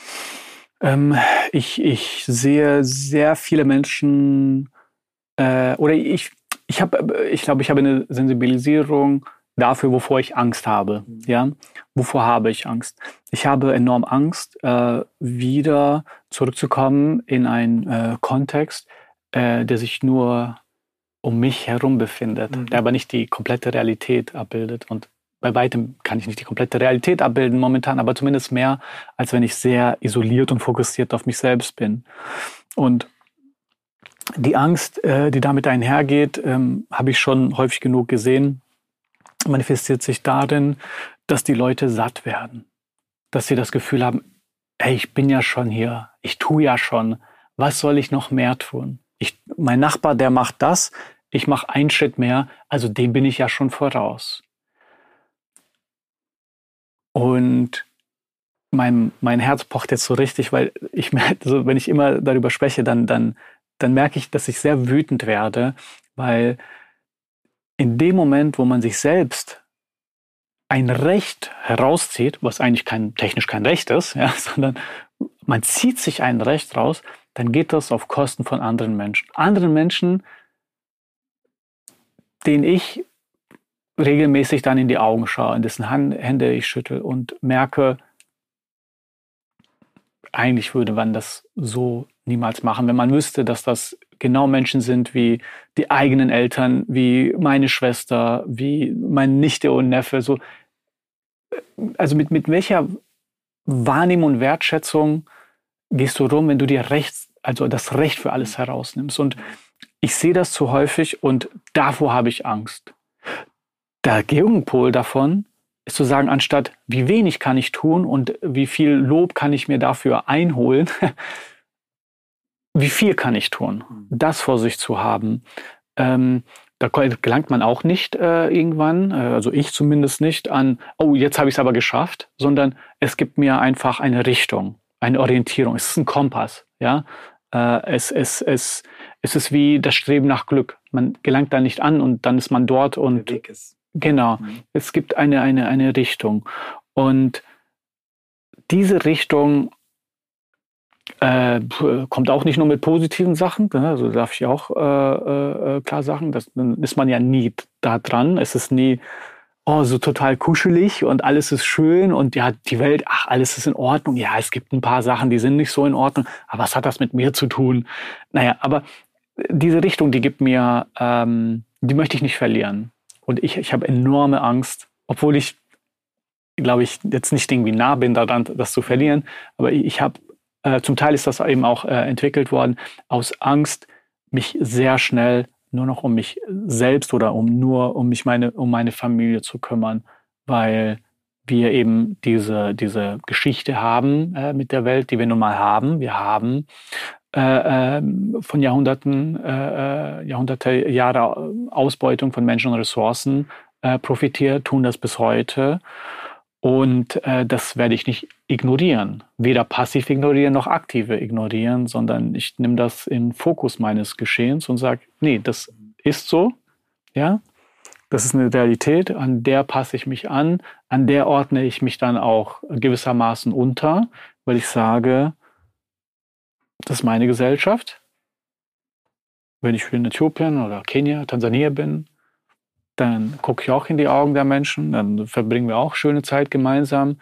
Ähm, ich, ich sehe sehr viele Menschen äh, oder ich, ich habe, ich glaube, ich habe eine Sensibilisierung dafür, wovor ich Angst habe. Mhm. Ja, wovor habe ich Angst? Ich habe enorm Angst, äh, wieder zurückzukommen in einen äh, Kontext, äh, der sich nur um mich herum befindet, mhm. der aber nicht die komplette Realität abbildet. Und bei weitem kann ich nicht die komplette Realität abbilden momentan, aber zumindest mehr, als wenn ich sehr isoliert und fokussiert auf mich selbst bin. Und die Angst, äh, die damit einhergeht, ähm, habe ich schon häufig genug gesehen, manifestiert sich darin, dass die Leute satt werden. Dass sie das Gefühl haben, hey, ich bin ja schon hier, ich tue ja schon, was soll ich noch mehr tun? Ich, mein Nachbar, der macht das, ich mache einen Schritt mehr, also dem bin ich ja schon voraus. Und mein, mein Herz pocht jetzt so richtig, weil ich <laughs> merke, also wenn ich immer darüber spreche, dann, dann, dann merke ich, dass ich sehr wütend werde, weil in dem Moment, wo man sich selbst ein Recht herauszieht, was eigentlich kein, technisch kein Recht ist, <laughs> ja, sondern man zieht sich ein Recht raus, dann geht das auf Kosten von anderen Menschen. Anderen Menschen, denen ich regelmäßig dann in die Augen schaue, in dessen Hände ich schüttel und merke, eigentlich würde man das so niemals machen, wenn man wüsste, dass das genau Menschen sind wie die eigenen Eltern, wie meine Schwester, wie meine Nichte und Neffe. So, also mit, mit welcher Wahrnehmung und Wertschätzung gehst du rum, wenn du dir Recht, also das Recht für alles herausnimmst? Und ich sehe das zu häufig und davor habe ich Angst. Der Gegenpol davon ist zu sagen, anstatt wie wenig kann ich tun und wie viel Lob kann ich mir dafür einholen, <laughs> wie viel kann ich tun? Mhm. Das vor sich zu haben. Ähm, da gelangt man auch nicht äh, irgendwann, äh, also ich zumindest nicht, an, oh, jetzt habe ich es aber geschafft, sondern es gibt mir einfach eine Richtung, eine Orientierung. Es ist ein Kompass. Ja? Äh, es, es, es, es ist wie das Streben nach Glück. Man gelangt da nicht an und dann ist man dort und. Der Weg ist. Genau. Mhm. Es gibt eine, eine, eine Richtung. Und diese Richtung äh, kommt auch nicht nur mit positiven Sachen, ne? also darf ich auch äh, äh, äh, klar sagen, das, dann ist man ja nie da dran. Es ist nie oh, so total kuschelig und alles ist schön und ja, die Welt, ach, alles ist in Ordnung. Ja, es gibt ein paar Sachen, die sind nicht so in Ordnung, aber was hat das mit mir zu tun? Naja, aber diese Richtung, die gibt mir, ähm, die möchte ich nicht verlieren. Und ich, ich habe enorme Angst, obwohl ich, glaube ich, jetzt nicht irgendwie nah bin daran, das zu verlieren, aber ich, habe äh, zum Teil ist das eben auch äh, entwickelt worden aus Angst, mich sehr schnell nur noch um mich selbst oder um nur um mich meine um meine Familie zu kümmern, weil wir eben diese diese Geschichte haben äh, mit der Welt, die wir nun mal haben. Wir haben äh, ähm, von Jahrhunderten, äh, äh, Jahrhunderte Jahre Ausbeutung von Menschen und Ressourcen profitiert, tun das bis heute. Und äh, das werde ich nicht ignorieren. Weder passiv ignorieren noch aktive ignorieren, sondern ich nehme das in Fokus meines Geschehens und sage, nee, das ist so. Ja, das ist eine Realität, an der passe ich mich an, an der ordne ich mich dann auch gewissermaßen unter, weil ich sage, das ist meine Gesellschaft. Wenn ich in Äthiopien oder Kenia, Tansania bin, dann gucke ich auch in die Augen der Menschen, dann verbringen wir auch schöne Zeit gemeinsam.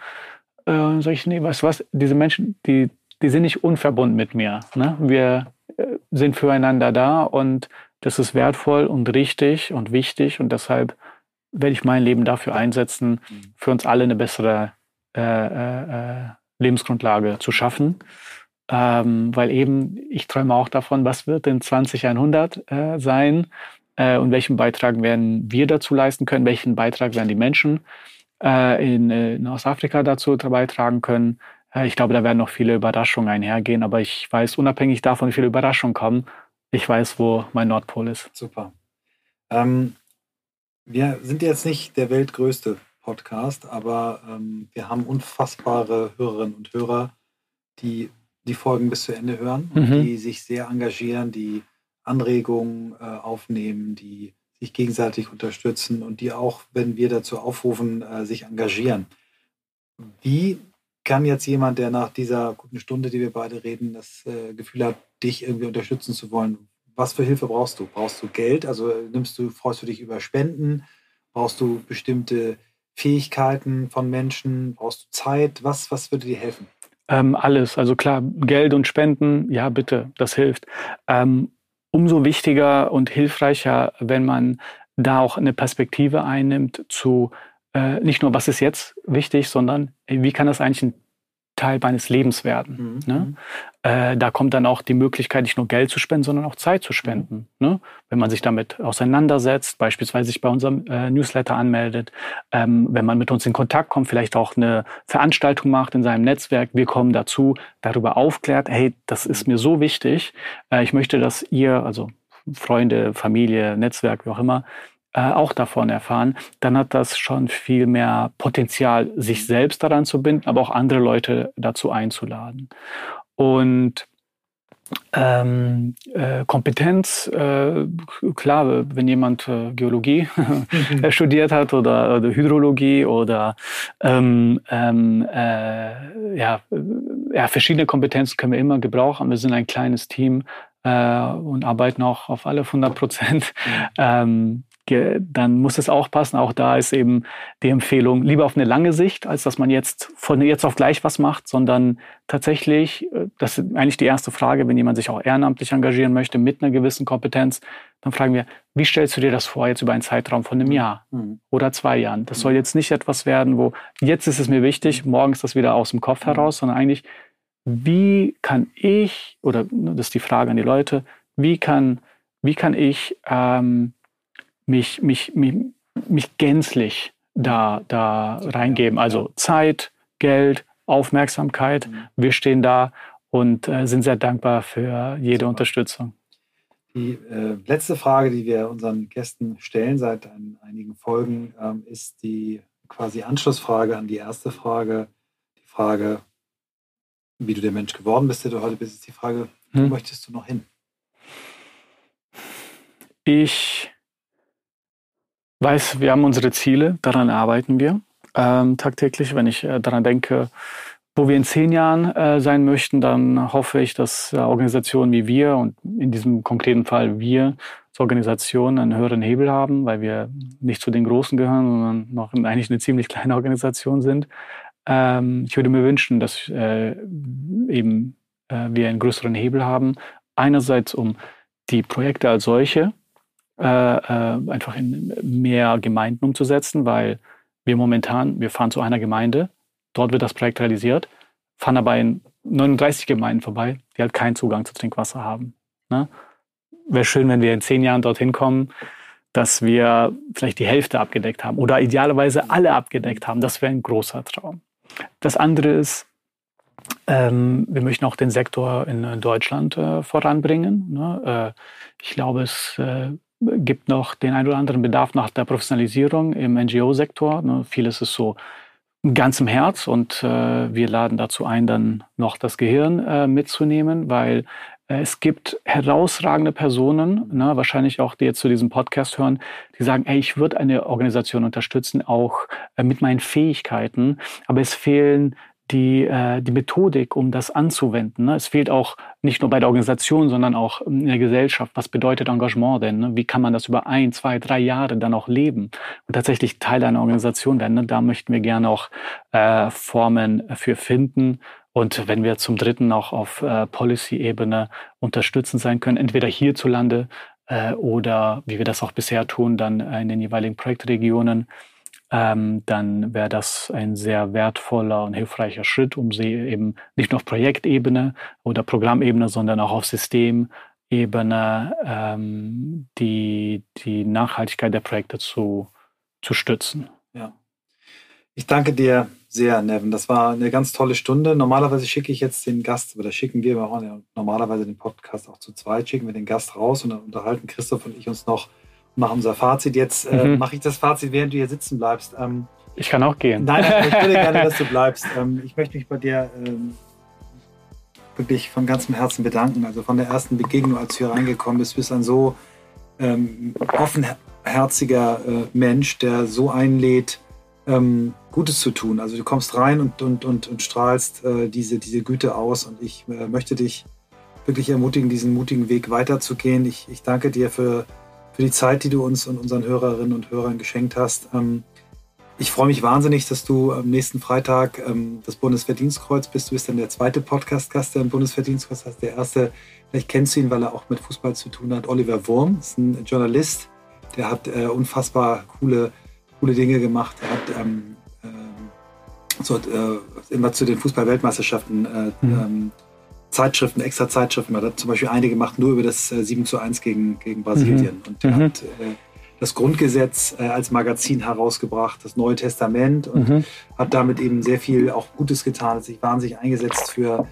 Äh, sage ich, nee, weißt du was, diese Menschen, die, die sind nicht unverbunden mit mir. Ne? Wir äh, sind füreinander da und das ist wertvoll und richtig und wichtig und deshalb werde ich mein Leben dafür einsetzen, für uns alle eine bessere äh, äh, äh Lebensgrundlage zu schaffen. Ähm, weil eben, ich träume auch davon, was wird in 2100 äh, sein äh, und welchen Beitrag werden wir dazu leisten können, welchen Beitrag werden die Menschen äh, in, äh, in Ostafrika dazu beitragen können. Äh, ich glaube, da werden noch viele Überraschungen einhergehen, aber ich weiß, unabhängig davon, wie viele Überraschungen kommen, ich weiß, wo mein Nordpol ist. Super. Ähm, wir sind jetzt nicht der weltgrößte Podcast, aber ähm, wir haben unfassbare Hörerinnen und Hörer, die die Folgen bis zu Ende hören und mhm. die sich sehr engagieren, die Anregungen äh, aufnehmen, die sich gegenseitig unterstützen und die auch, wenn wir dazu aufrufen, äh, sich engagieren. Wie kann jetzt jemand, der nach dieser guten Stunde, die wir beide reden, das äh, Gefühl hat, dich irgendwie unterstützen zu wollen, was für Hilfe brauchst du? Brauchst du Geld? Also nimmst du, freust du dich über Spenden? Brauchst du bestimmte Fähigkeiten von Menschen? Brauchst du Zeit? Was, was würde dir helfen? Ähm, alles. Also klar, Geld und Spenden, ja bitte, das hilft. Ähm, umso wichtiger und hilfreicher, wenn man da auch eine Perspektive einnimmt zu äh, nicht nur, was ist jetzt wichtig, sondern wie kann das eigentlich ein Teil meines Lebens werden. Mhm. Ne? Mhm. Äh, da kommt dann auch die Möglichkeit, nicht nur Geld zu spenden, sondern auch Zeit zu spenden. Mhm. Ne? Wenn man sich damit auseinandersetzt, beispielsweise sich bei unserem äh, Newsletter anmeldet, ähm, wenn man mit uns in Kontakt kommt, vielleicht auch eine Veranstaltung macht in seinem Netzwerk, wir kommen dazu, darüber aufklärt, hey, das ist mir so wichtig, äh, ich möchte, dass ihr, also Freunde, Familie, Netzwerk, wie auch immer, äh, auch davon erfahren, dann hat das schon viel mehr Potenzial, sich selbst daran zu binden, aber auch andere Leute dazu einzuladen. Und ähm, äh, Kompetenz, äh, klar, wenn jemand äh, Geologie <laughs> studiert hat oder, oder, Hydrologie oder ähm, ähm, äh, ja, ja, verschiedene Kompetenzen können wir immer gebrauchen. Wir sind ein kleines Team äh, und arbeiten auch auf alle 100 Prozent. Mhm. Dann muss es auch passen. Auch da ist eben die Empfehlung, lieber auf eine lange Sicht, als dass man jetzt von jetzt auf gleich was macht, sondern tatsächlich, äh, das ist eigentlich die erste Frage, wenn jemand sich auch ehrenamtlich engagieren möchte mit einer gewissen Kompetenz, dann fragen wir, wie stellst du dir das vor jetzt über einen Zeitraum von einem Jahr mhm. oder zwei Jahren? Das soll jetzt nicht etwas werden, wo jetzt ist es mir wichtig, morgen ist das wieder aus dem Kopf heraus, sondern eigentlich, wie kann ich, oder ne, das ist die Frage an die Leute, wie kann, wie kann ich ähm, mich, mich, mich, mich gänzlich da, da reingeben. Also Zeit, Geld, Aufmerksamkeit. Mhm. Wir stehen da und äh, sind sehr dankbar für jede Super. Unterstützung. Die äh, letzte Frage, die wir unseren Gästen stellen seit ein, einigen Folgen, ähm, ist die quasi Anschlussfrage an die erste Frage. Die Frage, wie du der Mensch geworden bist, der du heute bist, ist die Frage, wo hm. möchtest du noch hin? Ich weiß, wir haben unsere Ziele, daran arbeiten wir ähm, tagtäglich. Wenn ich äh, daran denke, wo wir in zehn Jahren äh, sein möchten, dann hoffe ich, dass äh, Organisationen wie wir und in diesem konkreten Fall wir als Organisation einen höheren Hebel haben, weil wir nicht zu den Großen gehören, sondern noch eigentlich eine ziemlich kleine Organisation sind. Ähm, ich würde mir wünschen, dass äh, eben äh, wir einen größeren Hebel haben. Einerseits um die Projekte als solche äh, äh, einfach in mehr Gemeinden umzusetzen, weil wir momentan, wir fahren zu einer Gemeinde, dort wird das Projekt realisiert, fahren aber in 39 Gemeinden vorbei, die halt keinen Zugang zu Trinkwasser haben. Ne? Wäre schön, wenn wir in zehn Jahren dorthin kommen, dass wir vielleicht die Hälfte abgedeckt haben oder idealerweise alle abgedeckt haben. Das wäre ein großer Traum. Das andere ist, ähm, wir möchten auch den Sektor in Deutschland äh, voranbringen. Ne? Äh, ich glaube, es äh, gibt noch den ein oder anderen Bedarf nach der Professionalisierung im NGO-Sektor. Ne, vieles ist so ganz im Herz und äh, wir laden dazu ein, dann noch das Gehirn äh, mitzunehmen, weil äh, es gibt herausragende Personen, ne, wahrscheinlich auch die jetzt zu diesem Podcast hören, die sagen, ey, ich würde eine Organisation unterstützen, auch äh, mit meinen Fähigkeiten, aber es fehlen die, äh, die Methodik, um das anzuwenden. Ne? Es fehlt auch nicht nur bei der Organisation, sondern auch in der Gesellschaft. Was bedeutet Engagement denn? Ne? Wie kann man das über ein, zwei, drei Jahre dann auch leben und tatsächlich Teil einer Organisation werden? Ne? Da möchten wir gerne auch äh, Formen für finden. Und wenn wir zum Dritten auch auf äh, Policy-Ebene unterstützend sein können, entweder hierzulande äh, oder wie wir das auch bisher tun, dann in den jeweiligen Projektregionen, ähm, dann wäre das ein sehr wertvoller und hilfreicher Schritt, um sie eben nicht nur auf Projektebene oder Programmebene, sondern auch auf Systemebene ähm, die, die Nachhaltigkeit der Projekte zu, zu stützen. Ja. Ich danke dir sehr, Nevin. Das war eine ganz tolle Stunde. Normalerweise schicke ich jetzt den Gast, oder schicken wir, normalerweise den Podcast auch zu zweit, schicken wir den Gast raus und dann unterhalten Christoph und ich uns noch machen unser Fazit. Jetzt äh, mhm. mache ich das Fazit, während du hier sitzen bleibst. Ähm, ich kann auch gehen. Nein, ich würde gerne, dass du <laughs> bleibst. Ähm, ich möchte mich bei dir ähm, wirklich von ganzem Herzen bedanken. Also von der ersten Begegnung, als du hier reingekommen bist, bist ein so ähm, offenherziger äh, Mensch, der so einlädt, ähm, Gutes zu tun. Also du kommst rein und, und, und, und strahlst äh, diese, diese Güte aus und ich äh, möchte dich wirklich ermutigen, diesen mutigen Weg weiterzugehen. Ich, ich danke dir für für die Zeit, die du uns und unseren Hörerinnen und Hörern geschenkt hast. Ähm, ich freue mich wahnsinnig, dass du am nächsten Freitag ähm, das Bundesverdienstkreuz bist. Du bist dann der zweite Podcast-Gast, der ein Bundesverdienstkreuz hat. Der erste, vielleicht kennst du ihn, weil er auch mit Fußball zu tun hat. Oliver Wurm ist ein Journalist, der hat äh, unfassbar coole, coole Dinge gemacht. Er hat ähm, äh, so, äh, immer zu den Fußball-Weltmeisterschaften äh, mhm. Ähm, Zeitschriften, extra Zeitschriften. Er hat zum Beispiel eine gemacht nur über das 7 äh, zu 1 gegen, gegen Brasilien. Mhm. Und er mhm. hat äh, das Grundgesetz äh, als Magazin herausgebracht, das Neue Testament und mhm. hat damit eben sehr viel auch Gutes getan, hat sich wahnsinnig eingesetzt für,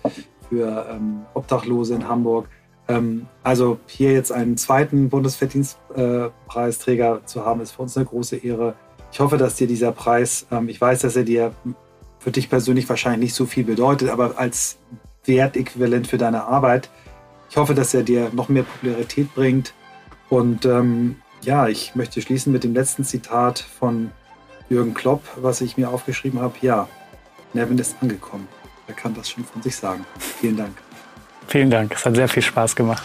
für ähm, Obdachlose in Hamburg. Ähm, also hier jetzt einen zweiten Bundesverdienstpreisträger äh, zu haben, ist für uns eine große Ehre. Ich hoffe, dass dir dieser Preis, ähm, ich weiß, dass er dir für dich persönlich wahrscheinlich nicht so viel bedeutet, aber als Wertäquivalent für deine Arbeit, ich hoffe, dass er dir noch mehr Popularität bringt und ähm, ja, ich möchte schließen mit dem letzten Zitat von Jürgen Klopp, was ich mir aufgeschrieben habe. Ja, Nevin ist angekommen. Er kann das schon von sich sagen. Vielen Dank. Vielen Dank. Es hat sehr viel Spaß gemacht.